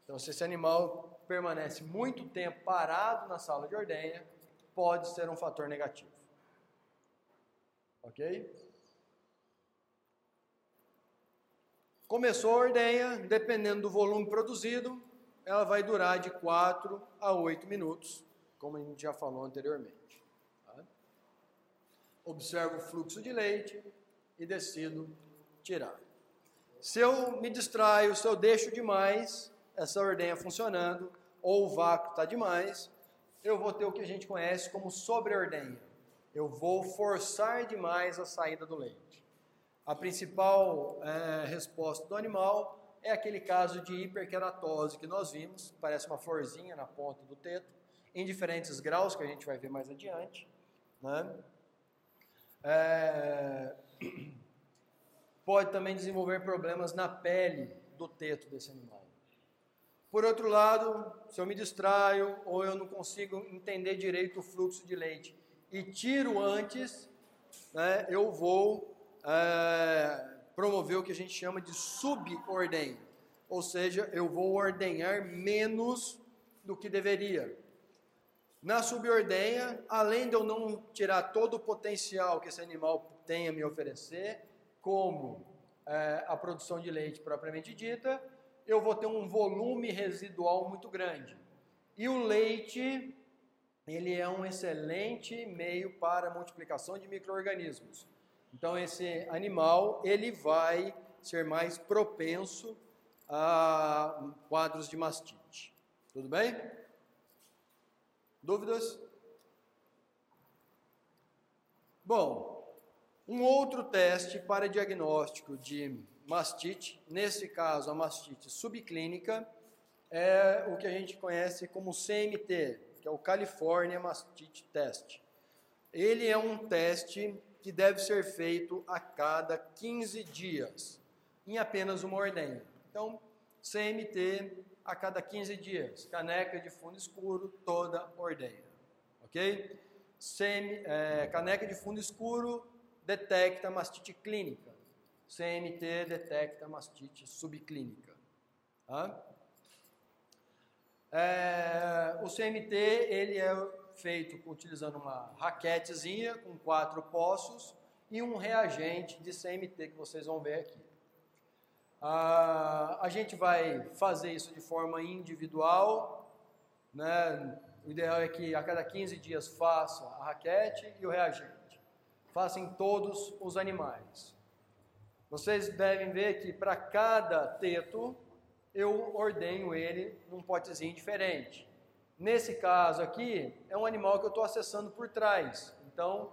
Então, se esse animal permanece muito tempo parado na sala de ordenha, pode ser um fator negativo. Ok? Começou a ordenha, dependendo do volume produzido, ela vai durar de 4 a 8 minutos, como a gente já falou anteriormente. Tá? Observo o fluxo de leite e decido tirar. Se eu me distraio, se eu deixo demais essa ordenha funcionando, ou o vácuo está demais, eu vou ter o que a gente conhece como sobreordenha. Eu vou forçar demais a saída do leite. A principal é, resposta do animal é aquele caso de hiperkeratose que nós vimos, parece uma florzinha na ponta do teto, em diferentes graus, que a gente vai ver mais adiante. Né? É... Pode também desenvolver problemas na pele do teto desse animal. Por outro lado, se eu me distraio ou eu não consigo entender direito o fluxo de leite e tiro antes, né, eu vou é, promover o que a gente chama de subordenha. Ou seja, eu vou ordenhar menos do que deveria. Na subordenha, além de eu não tirar todo o potencial que esse animal tem a me oferecer, como é, a produção de leite propriamente dita, eu vou ter um volume residual muito grande. E o leite, ele é um excelente meio para a multiplicação de micro-organismos. Então, esse animal, ele vai ser mais propenso a quadros de mastite. Tudo bem? Dúvidas? Bom, um outro teste para diagnóstico de mastite, nesse caso a mastite subclínica, é o que a gente conhece como CMT, que é o California Mastite Test. Ele é um teste que deve ser feito a cada 15 dias, em apenas uma ordenha. Então, CMT a cada 15 dias, caneca de fundo escuro, toda ordenha. Ok? CM, é, caneca de fundo escuro detecta mastite clínica. CMT detecta mastite subclínica. Tá? É, o CMT ele é feito utilizando uma raquetezinha com quatro poços e um reagente de CMT que vocês vão ver aqui. Ah, a gente vai fazer isso de forma individual, né? O ideal é que a cada 15 dias faça a raquete e o reagente. Faça em todos os animais. Vocês devem ver que para cada teto eu ordenho ele num potezinho diferente. Nesse caso aqui, é um animal que eu estou acessando por trás. Então,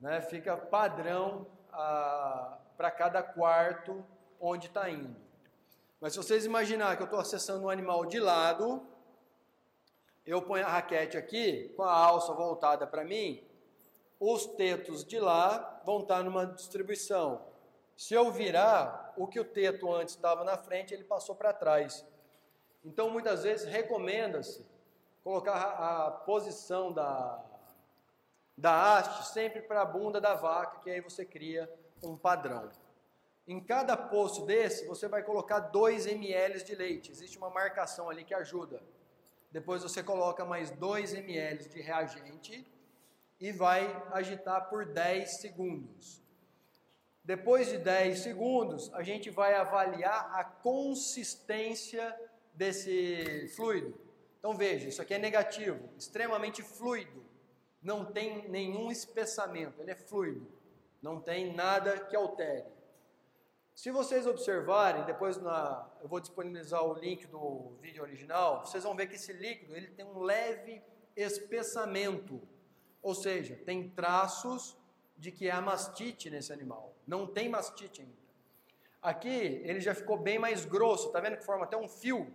né, fica padrão ah, para cada quarto onde está indo. Mas se vocês imaginar que eu estou acessando um animal de lado, eu ponho a raquete aqui, com a alça voltada para mim, os tetos de lá vão estar tá numa distribuição. Se eu virar, o que o teto antes estava na frente, ele passou para trás. Então, muitas vezes, recomenda-se colocar a, a posição da, da haste sempre para a bunda da vaca, que aí você cria um padrão. Em cada poço desse, você vai colocar 2 ml de leite. Existe uma marcação ali que ajuda. Depois você coloca mais 2 ml de reagente e vai agitar por 10 segundos. Depois de 10 segundos, a gente vai avaliar a consistência desse fluido. Então veja, isso aqui é negativo, extremamente fluido. Não tem nenhum espessamento, ele é fluido. Não tem nada que altere. Se vocês observarem, depois na, eu vou disponibilizar o link do vídeo original, vocês vão ver que esse líquido ele tem um leve espessamento, ou seja, tem traços de que há mastite nesse animal. Não tem mastite ainda. Aqui ele já ficou bem mais grosso, tá vendo que forma até um fio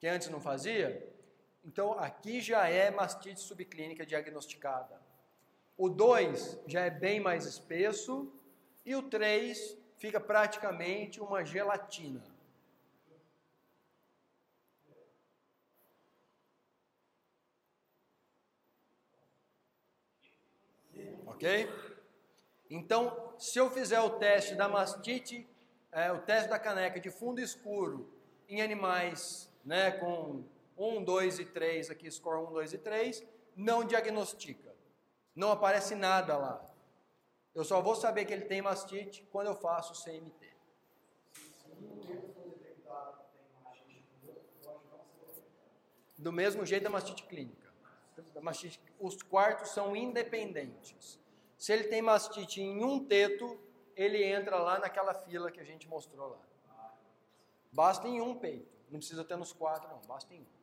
que antes não fazia? Então aqui já é mastite subclínica diagnosticada. O 2 já é bem mais espesso e o 3 fica praticamente uma gelatina. Ok? Então, se eu fizer o teste da mastite, é, o teste da caneca de fundo escuro em animais né, com 1, 2 e 3, aqui score 1, 2 e 3, não diagnostica. Não aparece nada lá. Eu só vou saber que ele tem mastite quando eu faço o CMT. Do mesmo jeito da mastite clínica. mastite, os quartos são independentes. Se ele tem mastite em um teto, ele entra lá naquela fila que a gente mostrou lá. Basta em um peito. Não precisa ter nos quatro, não. Basta em um.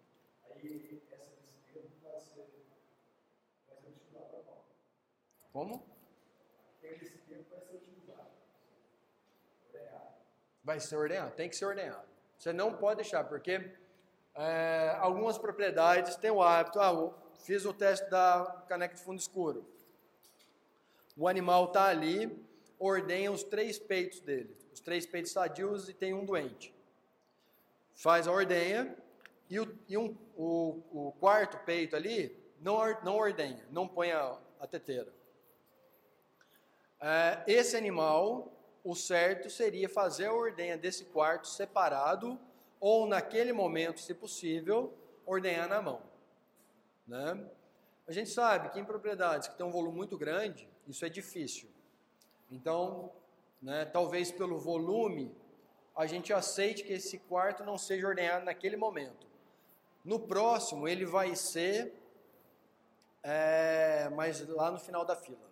Essa disciplina vai ser, vai ser estudada Como? esse tempo vai ser utilizado. Ordenhado. Vai ser ordenhado, tem que ser ordenhado. Você não pode deixar, porque é, algumas propriedades têm o hábito, ah, fiz o teste da caneca de fundo escuro. O animal está ali, ordenha os três peitos dele, os três peitos sadios e tem um doente. Faz a ordenha e, o, e um, o, o, quarto peito ali não, não ordenha, não põe a, a teteira. É, esse animal, o certo seria fazer a ordenha desse quarto separado, ou naquele momento, se possível, ordenhar na mão. Né? A gente sabe que em propriedades que têm um volume muito grande, isso é difícil. Então, né, talvez pelo volume, a gente aceite que esse quarto não seja ordenhado naquele momento. No próximo, ele vai ser, é, mas lá no final da fila.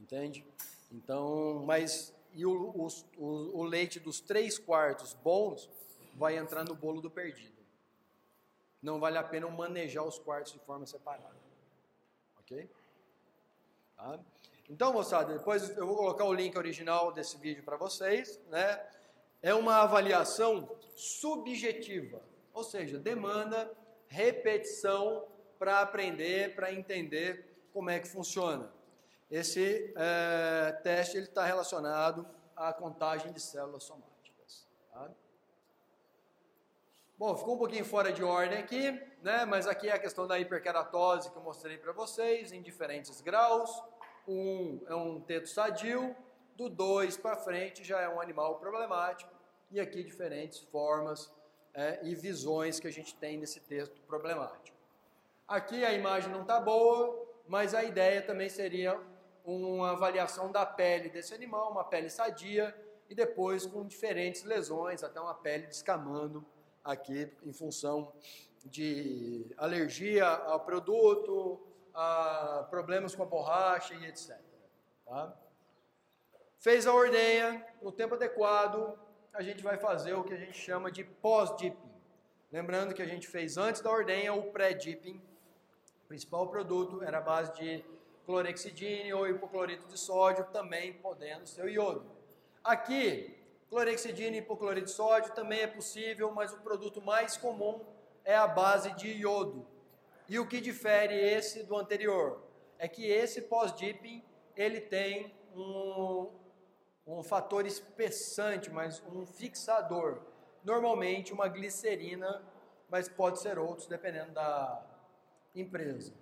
Entende? Então, mas e o, o, o, leite dos três quartos bons vai entrar no bolo do perdido. Não vale a pena manejar os quartos de forma separada. Ok? Tá? Então, moçada, depois eu vou colocar o link original desse vídeo para vocês. Né? É uma avaliação subjetiva, ou seja, demanda repetição para aprender, para entender como é que funciona. Esse é, teste está relacionado à contagem de células somáticas. Tá? Bom, ficou um pouquinho fora de ordem aqui, né? mas aqui é a questão da hiperkeratose que eu mostrei para vocês, em diferentes graus. Um é um teto sadio, do 2 para frente já é um animal problemático, e aqui diferentes formas é, e visões que a gente tem nesse texto problemático. Aqui a imagem não está boa, mas a ideia também seria uma avaliação da pele desse animal, uma pele sadia, e depois com diferentes lesões, até uma pele descamando aqui em função de alergia ao produto, a problemas com a borracha e etc. Tá? Fez a ordenha, no tempo adequado, a gente vai fazer o que a gente chama de pós-dipping. Lembrando que a gente fez antes da ordenha o pré-dipping. O principal produto era a base de clorexidine ou hipoclorito de sódio, também podendo ser o iodo. Aqui, clorexidine e hipoclorito de sódio também é possível, mas o produto mais comum é a base de iodo. E o que difere esse do anterior é que esse pós-dipping ele tem um, um fator espessante, mas um fixador. Normalmente uma glicerina, mas pode ser outros dependendo da empresa.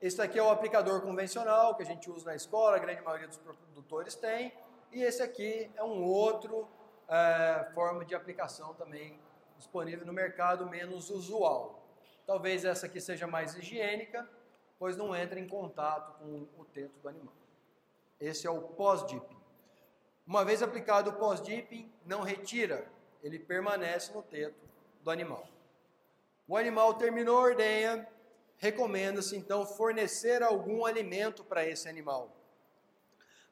Esse aqui é o aplicador convencional que a gente usa na escola, a grande maioria dos produtores tem. E esse aqui é um outro é, forma de aplicação também disponível no mercado, menos usual. Talvez essa aqui seja mais higiênica, pois não entra em contato com o teto do animal. Esse é o pós-dipping. Uma vez aplicado o pós-dipping, não retira, ele permanece no teto do animal. O animal terminou a ordenha, recomenda-se então fornecer algum alimento para esse animal,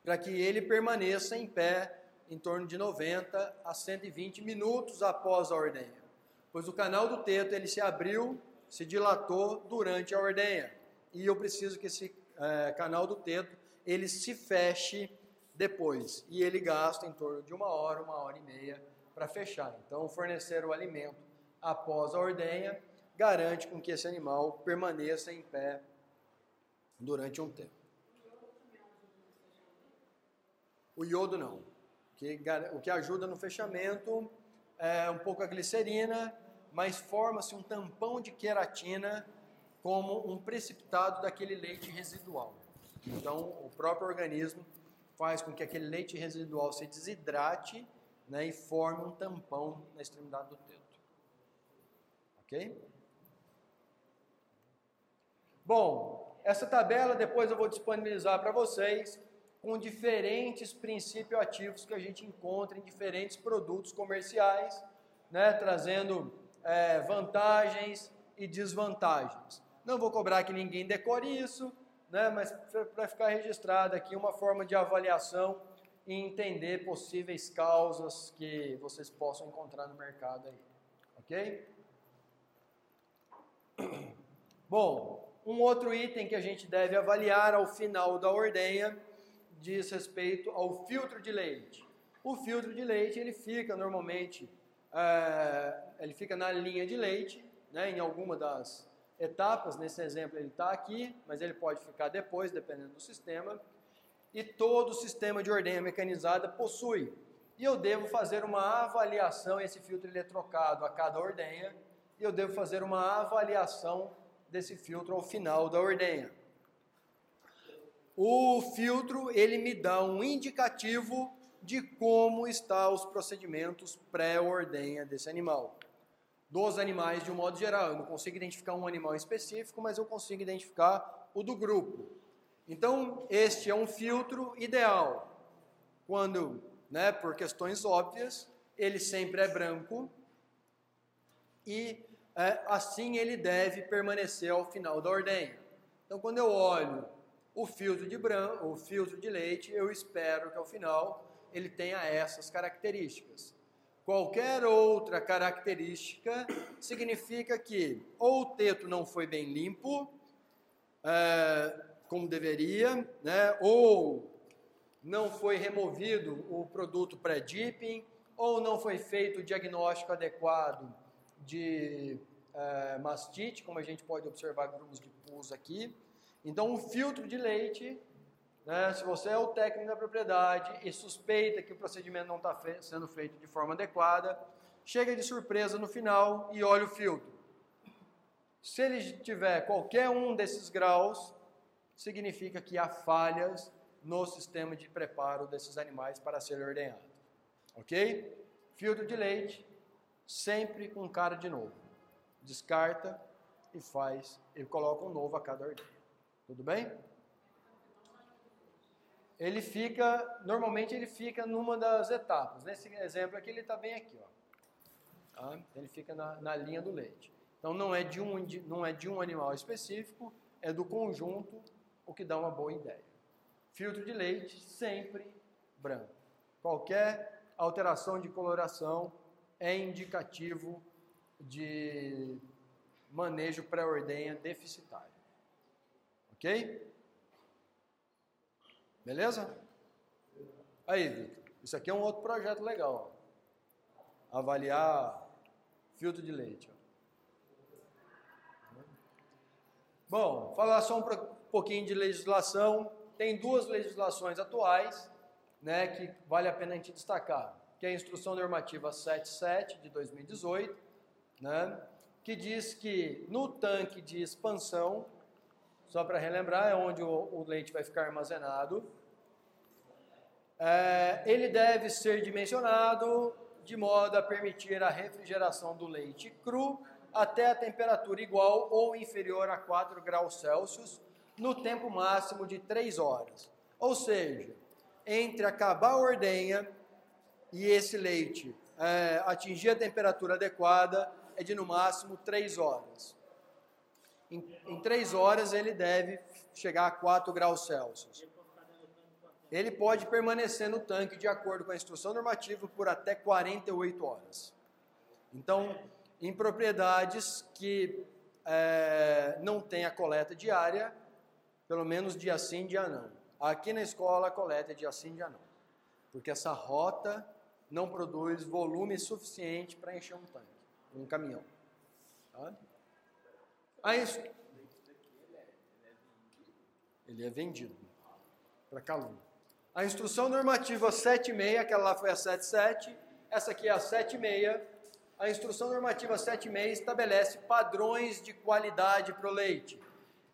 para que ele permaneça em pé em torno de 90 a 120 minutos após a ordenha, pois o canal do teto ele se abriu, se dilatou durante a ordenha. E eu preciso que esse é, canal do teto ele se feche depois e ele gasta em torno de uma hora, uma hora e meia para fechar. Então fornecer o alimento após a ordenha garante com que esse animal permaneça em pé durante um tempo. O iodo não. O que ajuda no fechamento é um pouco a glicerina, mas forma-se um tampão de queratina como um precipitado daquele leite residual. Então, o próprio organismo faz com que aquele leite residual se desidrate né, e forme um tampão na extremidade do teto. Ok? Bom, essa tabela depois eu vou disponibilizar para vocês com diferentes princípios ativos que a gente encontra em diferentes produtos comerciais, né, trazendo é, vantagens e desvantagens. Não vou cobrar que ninguém decore isso, né, mas para ficar registrado aqui uma forma de avaliação e entender possíveis causas que vocês possam encontrar no mercado aí. Ok? Bom, um outro item que a gente deve avaliar ao final da ordenha diz respeito ao filtro de leite. O filtro de leite ele fica normalmente é, ele fica na linha de leite, né, em alguma das etapas. Nesse exemplo ele está aqui, mas ele pode ficar depois, dependendo do sistema. E todo sistema de ordenha mecanizada possui. E eu devo fazer uma avaliação. Esse filtro ele é trocado a cada ordenha. E eu devo fazer uma avaliação desse filtro ao final da ordenha. O filtro ele me dá um indicativo de como estão os procedimentos pré-ordenha desse animal. Dos animais de um modo geral, eu não consigo identificar um animal específico, mas eu consigo identificar o do grupo. Então, este é um filtro ideal. Quando, né, por questões óbvias, ele sempre é branco e é, assim ele deve permanecer ao final da ordenha. Então, quando eu olho o filtro de branco, o filtro de leite, eu espero que ao final ele tenha essas características. Qualquer outra característica significa que ou o teto não foi bem limpo, é, como deveria, né, ou não foi removido o produto pré-dipping, ou não foi feito o diagnóstico adequado de é, mastite, como a gente pode observar grumos de pus aqui. Então, um filtro de leite, né, se você é o técnico da propriedade e suspeita que o procedimento não está fe sendo feito de forma adequada, chega de surpresa no final e olha o filtro. Se ele tiver qualquer um desses graus, significa que há falhas no sistema de preparo desses animais para ser ordenhado. Ok? Filtro de leite, sempre com cara de novo. Descarta e faz, e coloca um novo a cada ordenha. Tudo bem? Ele fica, normalmente ele fica numa das etapas. Nesse exemplo aqui ele está bem aqui, ó. Tá? Ele fica na, na linha do leite. Então não é de um, não é de um animal específico, é do conjunto, o que dá uma boa ideia. Filtro de leite sempre branco. Qualquer alteração de coloração é indicativo de manejo pré-ordenha deficitário. Ok? Beleza? Aí, Victor, isso aqui é um outro projeto legal. Ó. Avaliar filtro de leite. Ó. Bom, falar só um pouquinho de legislação. Tem duas legislações atuais, né, que vale a pena a gente destacar, que é a Instrução Normativa 77 de 2018, né, que diz que no tanque de expansão, só para relembrar, é onde o, o, leite vai ficar armazenado, é, ele deve ser dimensionado de modo a permitir a refrigeração do leite cru até a temperatura igual ou inferior a 4 graus Celsius no tempo máximo de 3 horas. Ou seja, entre acabar a ordenha e esse leite é, atingir a temperatura adequada é de no máximo 3 horas. Em, em 3 horas ele deve chegar a 4 graus Celsius. Ele pode permanecer no tanque de acordo com a instrução normativa por até 48 horas. Então, em propriedades que é, não tem a coleta diária, pelo menos dia sim, dia não. Aqui na escola a coleta é dia sim, dia não. Porque essa rota não produz volume suficiente para encher um tanque, um caminhão. Tá? Aí, ele é vendido para calúnia. A instrução normativa 76, aquela lá foi a 77, essa aqui é a 76, a instrução normativa 76 estabelece padrões de qualidade para o leite.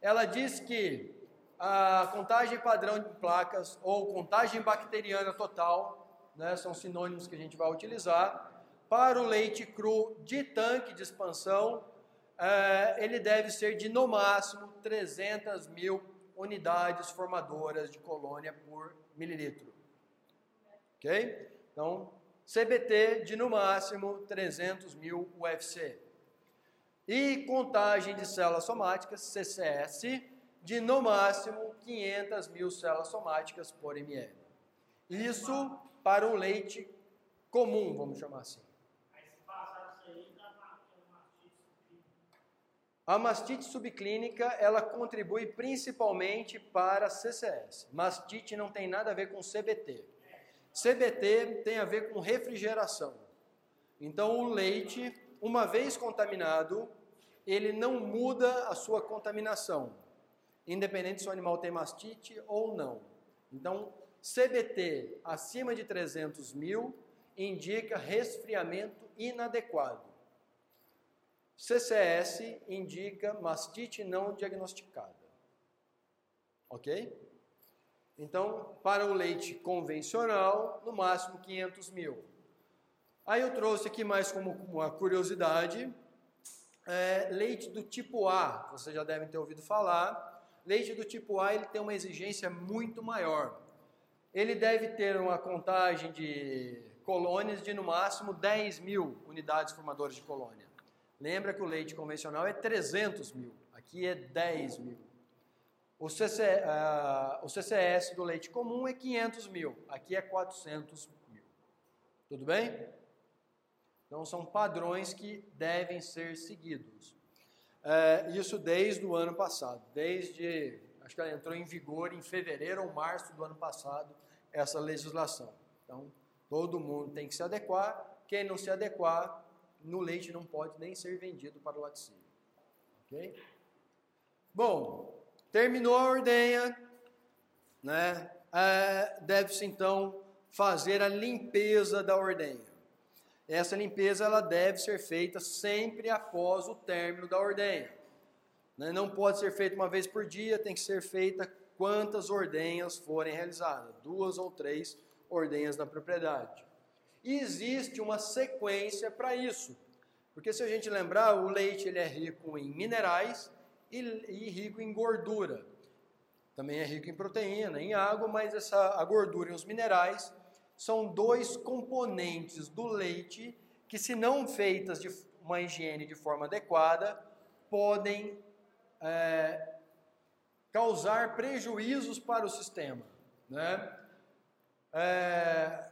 Ela diz que a contagem padrão de placas ou contagem bacteriana total, né, são sinônimos que a gente vai utilizar, para o leite cru de tanque de expansão, é, ele deve ser de no máximo 300 mil unidades formadoras de colônia por mililitro. Ok? Então, CBT de no máximo 300 mil UFC. E contagem de células somáticas, CCS, de no máximo 500 mil células somáticas por ml. Isso para um leite comum, vamos chamar assim. A mastite subclínica, ela contribui principalmente para CCS. Mastite não tem nada a ver com CBT. CBT tem a ver com refrigeração. Então, o leite, uma vez contaminado, ele não muda a sua contaminação, independente se o animal tem mastite ou não. Então, CBT acima de 300 mil indica resfriamento inadequado. CCS indica mastite não diagnosticada. Ok? Então, para o leite convencional, no máximo 500 mil. Aí eu trouxe aqui mais como uma curiosidade, é, leite do tipo A, vocês já devem ter ouvido falar. Leite do tipo A ele tem uma exigência muito maior. Ele deve ter uma contagem de colônias de no máximo 10 mil unidades formadoras de colônia. Lembra que o leite convencional é 300 mil, aqui é 10 mil. O, CC, uh, o CCS do leite comum é 500 mil, aqui é 400 mil. Tudo bem? Então são padrões que devem ser seguidos. Uh, isso desde o ano passado, desde, acho que ela entrou em vigor em fevereiro ou março do ano passado, essa legislação. Então, todo mundo tem que se adequar, quem não se adequar no leite não pode nem ser vendido para o laticínio. Ok? Bom, terminou a ordenha, né? É, Deve-se então fazer a limpeza da ordenha. Essa limpeza ela deve ser feita sempre após o término da ordenha. Né? Não pode ser feita uma vez por dia, tem que ser feita quantas ordenhas forem realizadas, duas ou três ordenhas na propriedade. E existe uma sequência para isso, porque se a gente lembrar, o leite ele é rico em minerais e, e rico em gordura. Também é rico em proteína, em água, mas essa, a gordura e os minerais são dois componentes do leite que, se não feitas de uma higiene de forma adequada, podem é, causar prejuízos para o sistema. Né? É,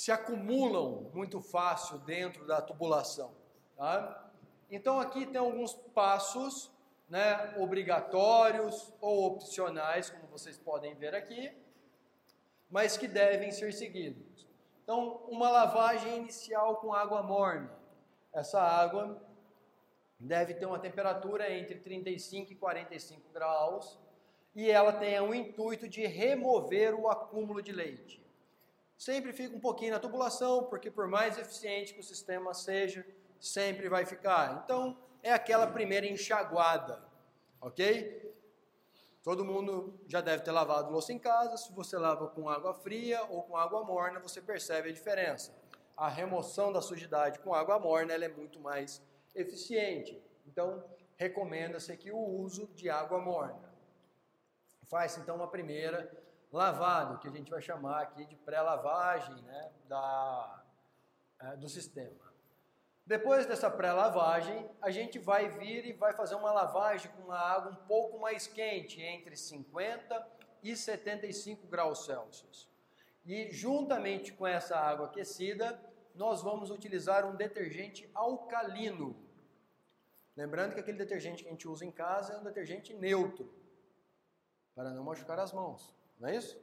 se acumulam muito fácil dentro da tubulação. Tá? Então aqui tem alguns passos né, obrigatórios ou opcionais, como vocês podem ver aqui, mas que devem ser seguidos. Então, uma lavagem inicial com água morna. Essa água deve ter uma temperatura entre 35 e 45 graus e ela tem o intuito de remover o acúmulo de leite. Sempre fica um pouquinho na tubulação, porque por mais eficiente que o sistema seja, sempre vai ficar. Então, é aquela primeira enxaguada, ok? Todo mundo já deve ter lavado louça em casa. Se você lava com água fria ou com água morna, você percebe a diferença. A remoção da sujidade com água morna é muito mais eficiente. Então, recomenda-se aqui o uso de água morna. Faz então uma primeira lavada, que a gente vai chamar aqui de pré-lavagem né, da, é, do sistema. Depois dessa pré-lavagem, a gente vai vir e vai fazer uma lavagem com uma água um pouco mais quente, entre 50 e 75 graus Celsius. E juntamente com essa água aquecida, nós vamos utilizar um detergente alcalino. Lembrando que aquele detergente que a gente usa em casa é um detergente neutro, para não machucar as mãos, não é isso?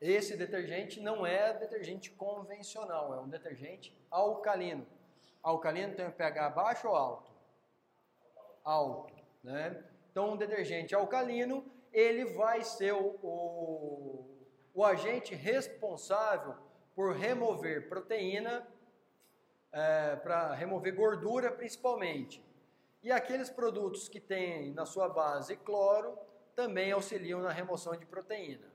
Esse detergente não é detergente convencional, é um detergente alcalino. Alcalino tem um pH baixo ou alto? Alto, né? Então, um detergente alcalino, ele vai ser o, o, o agente responsável por remover proteína, é, para remover gordura principalmente. E aqueles produtos que têm na sua base cloro também auxiliam na remoção de proteína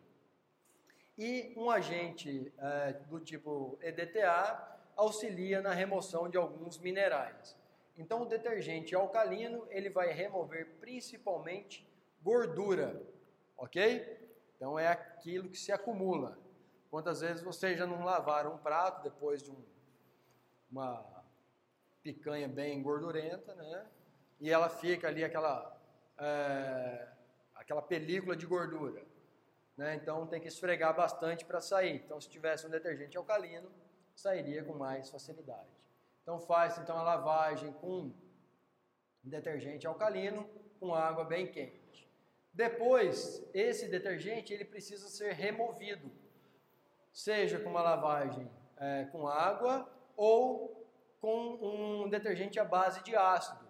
e um agente é, do tipo EDTA auxilia na remoção de alguns minerais. Então, o detergente alcalino ele vai remover principalmente gordura, ok? Então, é aquilo que se acumula. Quantas vezes vocês já não lavaram um prato depois de um, uma picanha bem gordurenta, né? E ela fica ali aquela, é, aquela película de gordura. Né? Então tem que esfregar bastante para sair. Então se tivesse um detergente alcalino, sairia com mais facilidade. Então faz então a lavagem com detergente alcalino com água bem quente. Depois, esse detergente ele precisa ser removido, seja com uma lavagem é, com água ou com um detergente à base de ácido,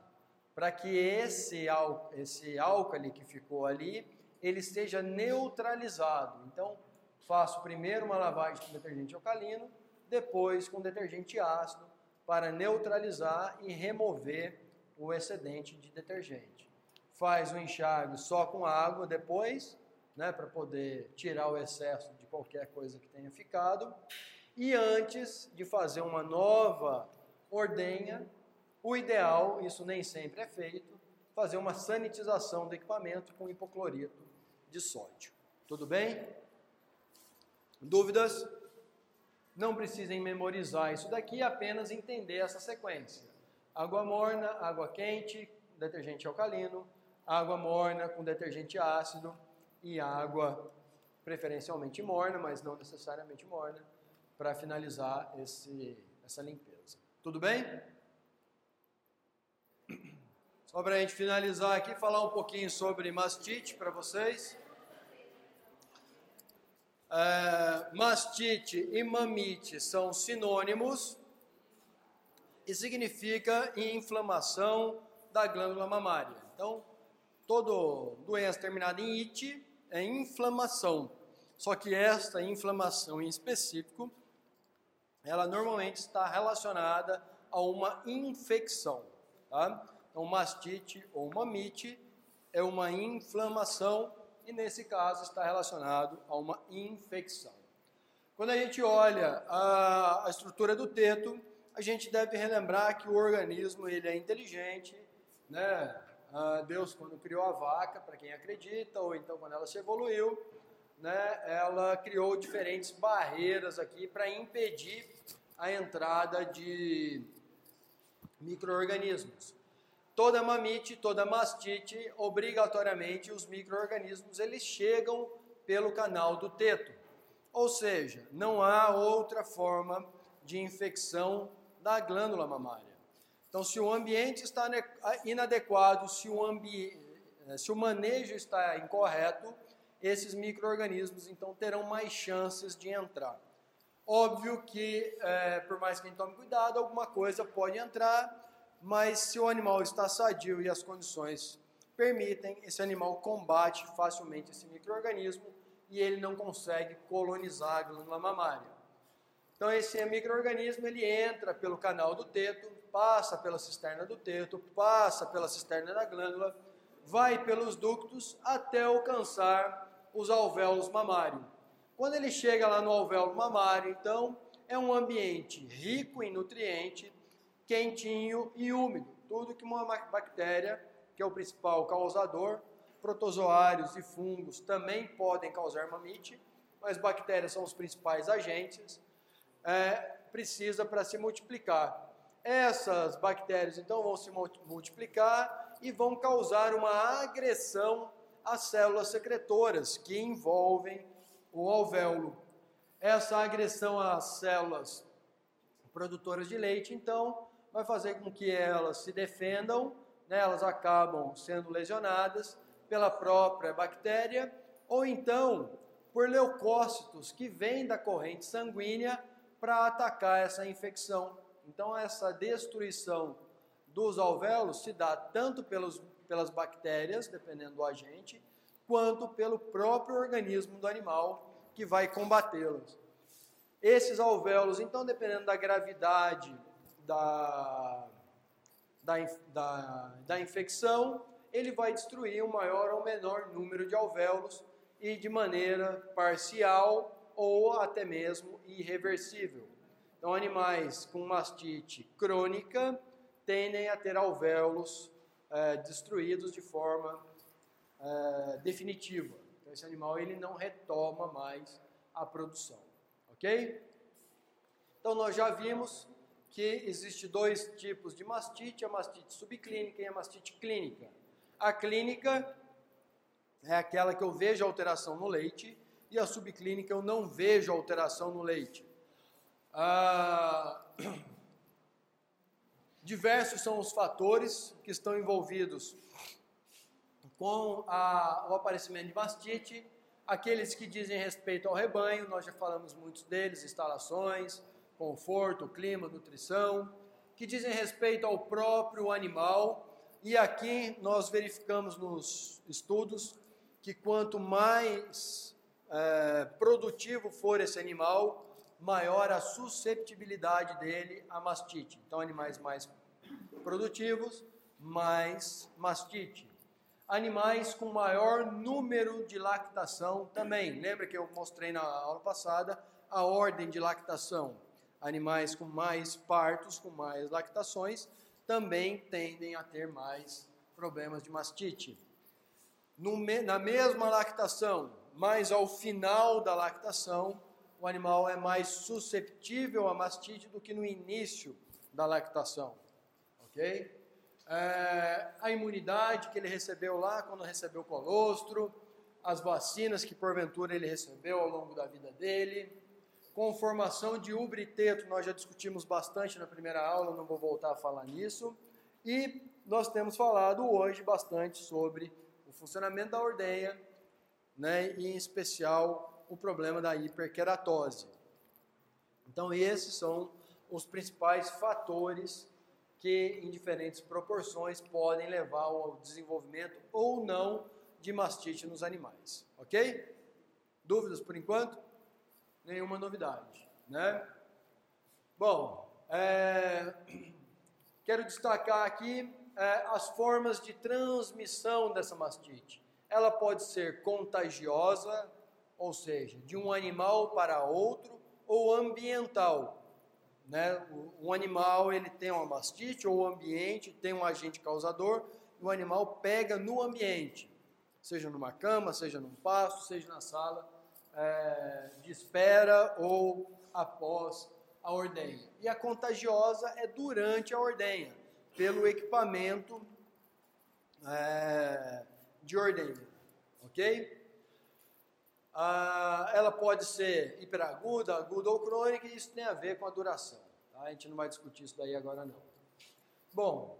para que esse, esse álcali que ficou ali ele seja neutralizado. Então, faço primeiro uma lavagem com detergente alcalino, depois com detergente ácido, para neutralizar e remover o excedente de detergente. Faz o enxágue só com água depois, né, para poder tirar o excesso de qualquer coisa que tenha ficado. E antes de fazer uma nova ordenha, o ideal, isso nem sempre é feito, fazer uma sanitização do equipamento com hipoclorito de sódio. Tudo bem? Dúvidas? Não precisem memorizar isso daqui, apenas entender essa sequência. Água morna, água quente, detergente alcalino, água morna com detergente ácido e água preferencialmente morna, mas não necessariamente morna, para finalizar esse, essa limpeza. Tudo bem? Só para a gente finalizar aqui, falar um pouquinho sobre mastite para vocês. É, mastite e mamite são sinônimos, e significa inflamação da glândula mamária. Então, toda doença terminada em it é inflamação. Só que esta inflamação em específico, ela normalmente está relacionada a uma infecção. Tá? Então, mastite ou mamite é uma inflamação e, nesse caso, está relacionado a uma infecção. Quando a gente olha a, a estrutura do teto, a gente deve relembrar que o organismo ele é inteligente, né? Ah, Deus, quando criou a vaca, para quem acredita, ou então quando ela se evoluiu, né, ela criou diferentes barreiras aqui para impedir a entrada de micro-organismos. Toda mamite, toda mastite, obrigatoriamente os micro-organismos eles chegam pelo canal do teto. Ou seja, não há outra forma de infecção da glândula mamária. Então, se o ambiente está inadequado, se o, ambi... Eh, se o manejo está incorreto, esses micro-organismos então terão mais chances de entrar. Óbvio que, é, por mais que a gente tome cuidado, alguma coisa pode entrar, mas se o animal está sadio e as condições permitem, esse animal combate facilmente esse microorganismo e ele não consegue colonizar a glândula mamária. Então esse microorganismo ele entra pelo canal do teto, passa pela cisterna do teto, passa pela cisterna da glândula, vai pelos ductos até alcançar os alvéolos mamários. Quando ele chega lá no alvéolo mamário, então é um ambiente rico em nutrientes, quentinho e úmido. Tudo que uma bactéria, que é o principal causador, protozoários e fungos também podem causar mamite, mas bactérias são os principais agentes, é, precisa para se multiplicar. Essas bactérias então vão se multiplicar e vão causar uma agressão às células secretoras que envolvem o alvéolo. Essa agressão às células produtoras de leite, então, vai fazer com que elas se defendam, né, elas acabam sendo lesionadas pela própria bactéria, ou então por leucócitos que vêm da corrente sanguínea para atacar essa infecção. Então, essa destruição dos alvéolos se dá tanto pelos, pelas bactérias, dependendo do agente, quanto pelo próprio organismo do animal que vai combatê-las. Esses alvéolos, então, dependendo da gravidade da, da, da, da infecção, ele vai destruir um maior ou menor número de alvéolos e de maneira parcial ou até mesmo irreversível. Então, animais com mastite crônica tendem a ter alvéolos é, destruídos de forma é, definitiva. Então, esse animal ele não retoma mais a produção, ok? Então, nós já vimos que existe dois tipos de mastite, a mastite subclínica e a mastite clínica. A clínica é aquela que eu vejo alteração no leite e a subclínica eu não vejo alteração no leite. Ah, diversos são os fatores que estão envolvidos com a, o aparecimento de mastite, aqueles que dizem respeito ao rebanho, nós já falamos muitos deles, instalações, conforto, clima, nutrição, que dizem respeito ao próprio animal. E aqui nós verificamos nos estudos que quanto mais é, produtivo for esse animal, maior a susceptibilidade dele à mastite. Então, animais mais produtivos, mais mastite. Animais com maior número de lactação também. Lembra que eu mostrei na aula passada a ordem de lactação? Animais com mais partos, com mais lactações, também tendem a ter mais problemas de mastite. Na mesma lactação, mas ao final da lactação, o animal é mais susceptível a mastite do que no início da lactação. Ok? É, a imunidade que ele recebeu lá quando recebeu colostro, as vacinas que porventura ele recebeu ao longo da vida dele, com formação de ubre e teto, nós já discutimos bastante na primeira aula, não vou voltar a falar nisso. E nós temos falado hoje bastante sobre o funcionamento da ordenha, né, e em especial o problema da hiperkeratose. Então esses são os principais fatores que em diferentes proporções podem levar ao desenvolvimento ou não de mastite nos animais, ok? Dúvidas por enquanto? Nenhuma novidade, né? Bom, é, quero destacar aqui é, as formas de transmissão dessa mastite. Ela pode ser contagiosa, ou seja, de um animal para outro, ou ambiental. Né? O animal ele tem uma mastite, ou o ambiente tem um agente causador, e o animal pega no ambiente, seja numa cama, seja num pasto, seja na sala é, de espera ou após a ordenha. E a contagiosa é durante a ordenha pelo equipamento é, de ordenha, ok? Ah, ela pode ser hiperaguda, aguda ou crônica, e isso tem a ver com a duração. Tá? A gente não vai discutir isso daí agora não. Bom,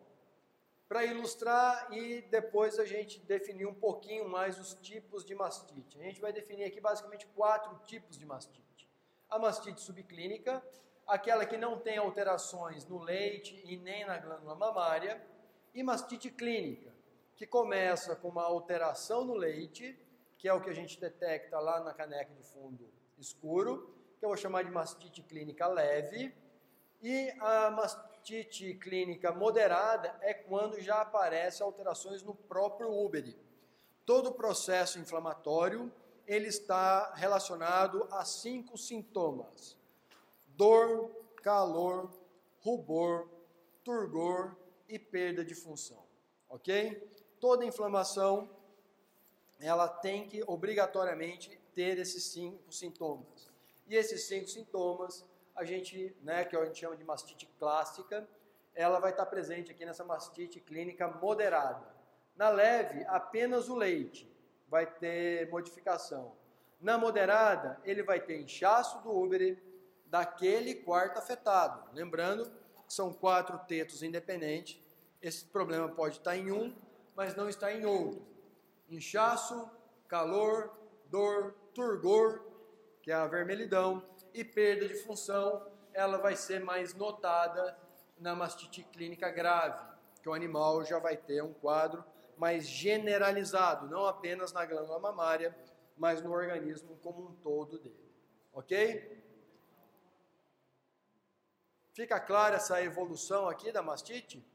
para ilustrar e depois a gente definir um pouquinho mais os tipos de mastite. A gente vai definir aqui basicamente quatro tipos de mastite. A mastite subclínica, aquela que não tem alterações no leite e nem na glândula mamária, e mastite clínica, que começa com uma alteração no leite, que é o que a gente detecta lá na caneca de fundo escuro, que eu vou chamar de mastite clínica leve, e a mastite clínica moderada é quando já aparecem alterações no próprio úbere. Todo o processo inflamatório ele está relacionado a cinco sintomas: dor, calor, rubor, turgor e perda de função. Ok? Toda inflamação ela tem que obrigatoriamente ter esses cinco sintomas. E esses cinco sintomas, a gente, né, que a gente chama de mastite clássica, ela vai estar presente aqui nessa mastite clínica moderada. Na leve, apenas o leite vai ter modificação. Na moderada, ele vai ter inchaço do úbere, daquele quarto afetado. Lembrando que são quatro tetos independentes. Esse problema pode estar em um, mas não está em outro. Inchaço, calor, dor, turgor, que é a vermelhidão, e perda de função, ela vai ser mais notada na mastite clínica grave, que o animal já vai ter um quadro mais generalizado, não apenas na glândula mamária, mas no organismo como um todo dele. Ok? Fica clara essa evolução aqui da mastite?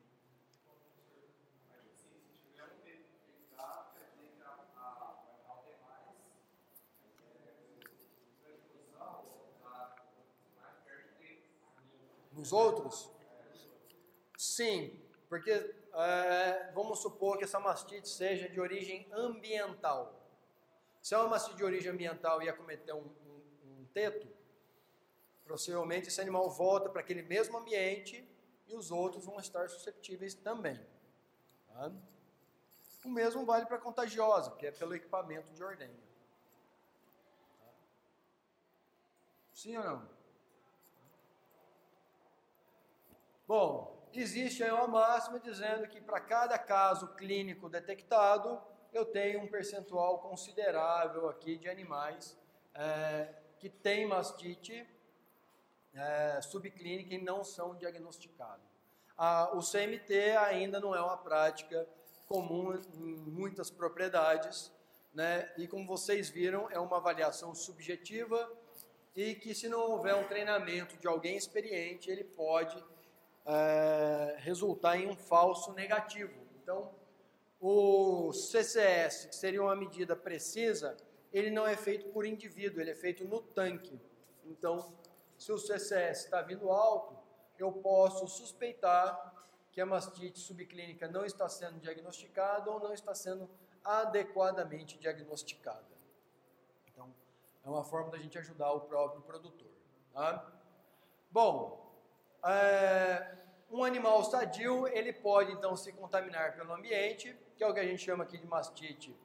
Nos outros? Sim, porque é, vamos supor que essa mastite seja de origem ambiental. Se é uma mastite de origem ambiental e acometer um, um, um teto, Possivelmente esse animal volta para aquele mesmo ambiente e os outros vão estar susceptíveis também. Tá? O mesmo vale para contagiosa, que é pelo equipamento de ordenha. Tá? Sim ou não? Bom, existe aí uma máxima dizendo que para cada caso clínico detectado, eu tenho um percentual considerável aqui de animais é, que têm mastite é, subclínica e não são diagnosticados. o CMT ainda não é uma prática comum em muitas propriedades, né? e como vocês viram, é uma avaliação subjetiva e que se não houver um treinamento de alguém experiente, ele pode é, resultar em um falso negativo. Então, o CCS, que seria uma medida precisa, ele não é feito por indivíduo, ele é feito no tanque. Então, se o CCS está vindo alto, eu posso suspeitar que a mastite subclínica não está sendo diagnosticada ou não está sendo adequadamente diagnosticada. Então, é uma forma da gente ajudar o próprio produtor. Tá? Bom, é, um animal sadio, ele pode então se contaminar pelo ambiente, que é o que a gente chama aqui de mastite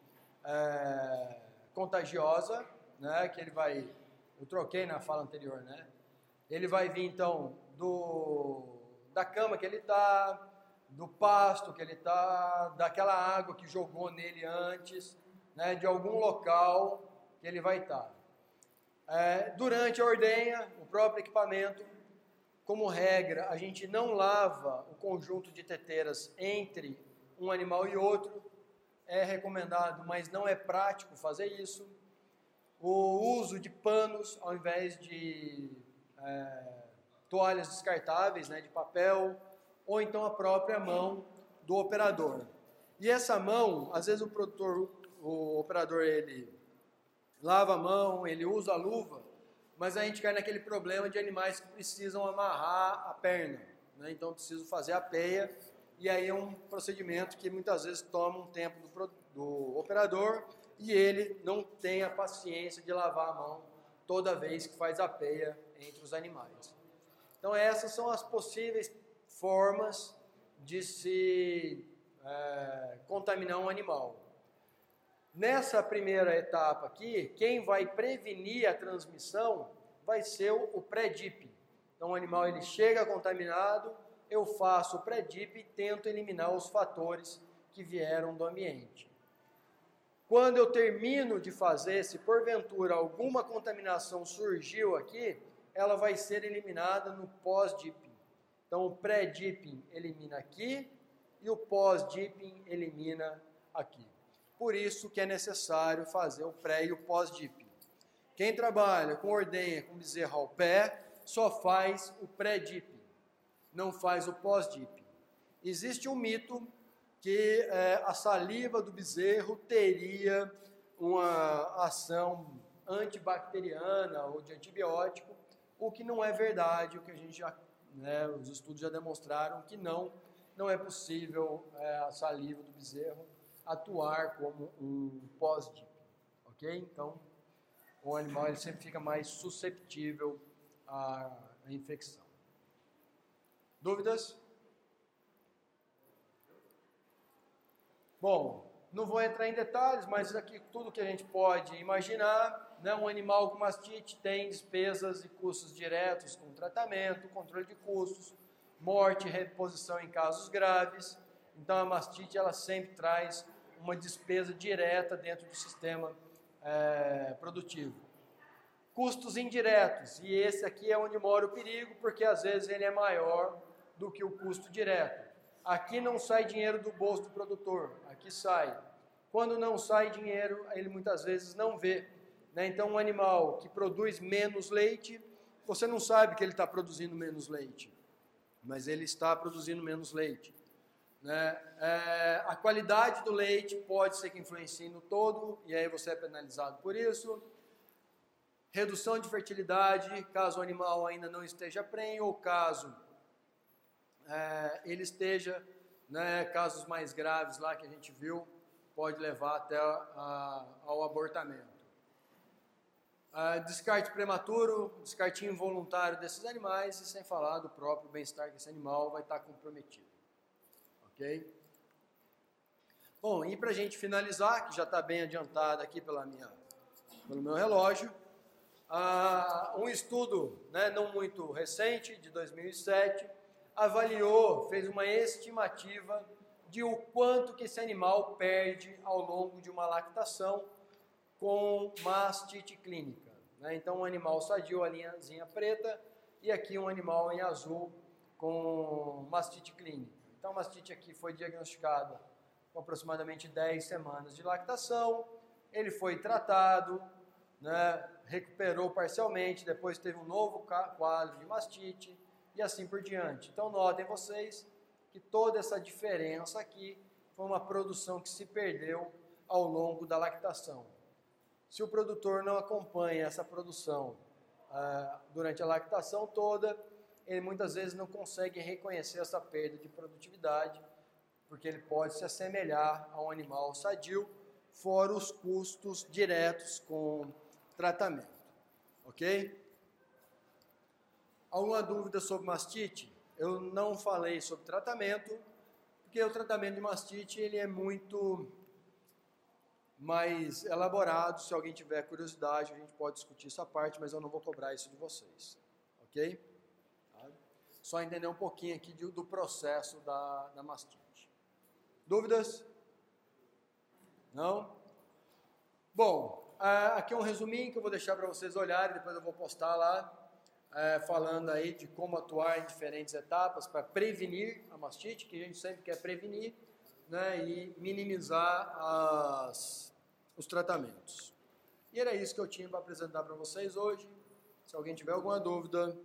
é, contagiosa, né, que ele vai, eu troquei na fala anterior, né, ele vai vir então do da cama que ele está, do pasto que ele está, daquela água que jogou nele antes, né, de algum local que ele vai estar. Tá. É, durante a ordenha, o próprio equipamento como regra, a gente não lava o conjunto de teteiras entre um animal e outro. É recomendado, mas não é prático fazer isso. O uso de panos ao invés de é, toalhas descartáveis, né, de papel, ou então a própria mão do operador. E essa mão, às vezes o produtor, o operador, ele lava a mão, ele usa a luva, mas a gente cai naquele problema de animais que precisam amarrar a perna, né? então preciso fazer a peia, e aí é um procedimento que muitas vezes toma um tempo do, do operador e ele não tem a paciência de lavar a mão toda vez que faz a peia entre os animais. Então essas são as possíveis formas de se é, contaminar um animal. Nessa primeira etapa aqui, quem vai prevenir a transmissão vai ser o pré-dip. Então o animal ele chega contaminado, eu faço o pré-dip e tento eliminar os fatores que vieram do ambiente. Quando eu termino de fazer, se porventura alguma contaminação surgiu aqui, ela vai ser eliminada no pós-dipping. Então o pré-dipping elimina aqui e o pós-dipping elimina aqui. Por isso que é necessário fazer o pré e o pós-dipping. Quem trabalha com ordenha, com bezerro ao pé, só faz o pré-dipping, não faz o pós-dipping. Existe um mito que é, a saliva do bezerro teria uma ação antibacteriana ou de antibiótico, o que não é verdade, o que a gente já, né, os estudos já demonstraram que não, não é possível é, a saliva do bezerro atuar como um pós-dip, ok? Então, o animal ele sempre fica mais susceptível à, infecção. Dúvidas? Bom, não vou entrar em detalhes, mas aqui tudo que a gente pode imaginar, né? um animal com mastite tem despesas e custos diretos com tratamento, controle de custos, morte, reposição em casos graves. Então a mastite ela sempre traz uma despesa direta dentro do sistema é, produtivo. Custos indiretos, e esse aqui é onde mora o perigo, porque às vezes ele é maior do que o custo direto. Aqui não sai dinheiro do bolso do produtor, aqui sai. Quando não sai dinheiro, ele muitas vezes não vê. Né? Então, um animal que produz menos leite, você não sabe que ele está produzindo menos leite, mas ele está produzindo menos leite. Né? É, a qualidade do leite pode ser que influencie no todo, e aí você é penalizado por isso. Redução de fertilidade, caso o animal ainda não esteja prenho, ou caso é, ele esteja, né, casos mais graves lá que a gente viu, pode levar até a, ao abortamento. descarte prematuro, descarte involuntário desses animais, e sem falar do próprio bem-estar que esse animal vai estar comprometido. Ok? Bom, e para a gente finalizar, que já está bem adiantado aqui pela minha, pelo meu relógio, uh, um estudo né, não muito recente, de 2007, avaliou, fez uma estimativa de o quanto que esse animal perde ao longo de uma lactação com mastite clínica. Né? Então, um animal sadio, a linhazinha preta, e aqui um animal em azul com mastite clínica. Então, a mastite aqui foi diagnosticada com aproximadamente 10 semanas de lactação. Ele foi tratado, né, recuperou parcialmente, depois teve um novo quadro de mastite e assim por diante. Então, notem vocês que toda essa diferença aqui foi uma produção que se perdeu ao longo da lactação. Se o produtor não acompanha essa produção ah, durante a lactação toda, ele muitas vezes não consegue reconhecer essa perda de produtividade, porque ele pode se assemelhar a um animal sadio, fora os custos diretos com tratamento. Ok? Alguma dúvida sobre mastite? Eu não falei sobre tratamento, porque o tratamento de mastite ele é muito mais elaborado. Se alguém tiver curiosidade, a gente pode discutir essa parte, mas eu não vou cobrar isso de vocês. Ok? Só entender um pouquinho aqui do, do processo da, da mastite. Dúvidas? Não? Bom, aqui é um resuminho que eu vou deixar para vocês olharem, depois eu vou postar lá. é, falando aí de como atuar em diferentes etapas para prevenir a mastite, que a gente sempre quer prevenir, né, e minimizar as, os tratamentos. E era isso que eu tinha para apresentar para vocês hoje. Se alguém tiver alguma dúvida,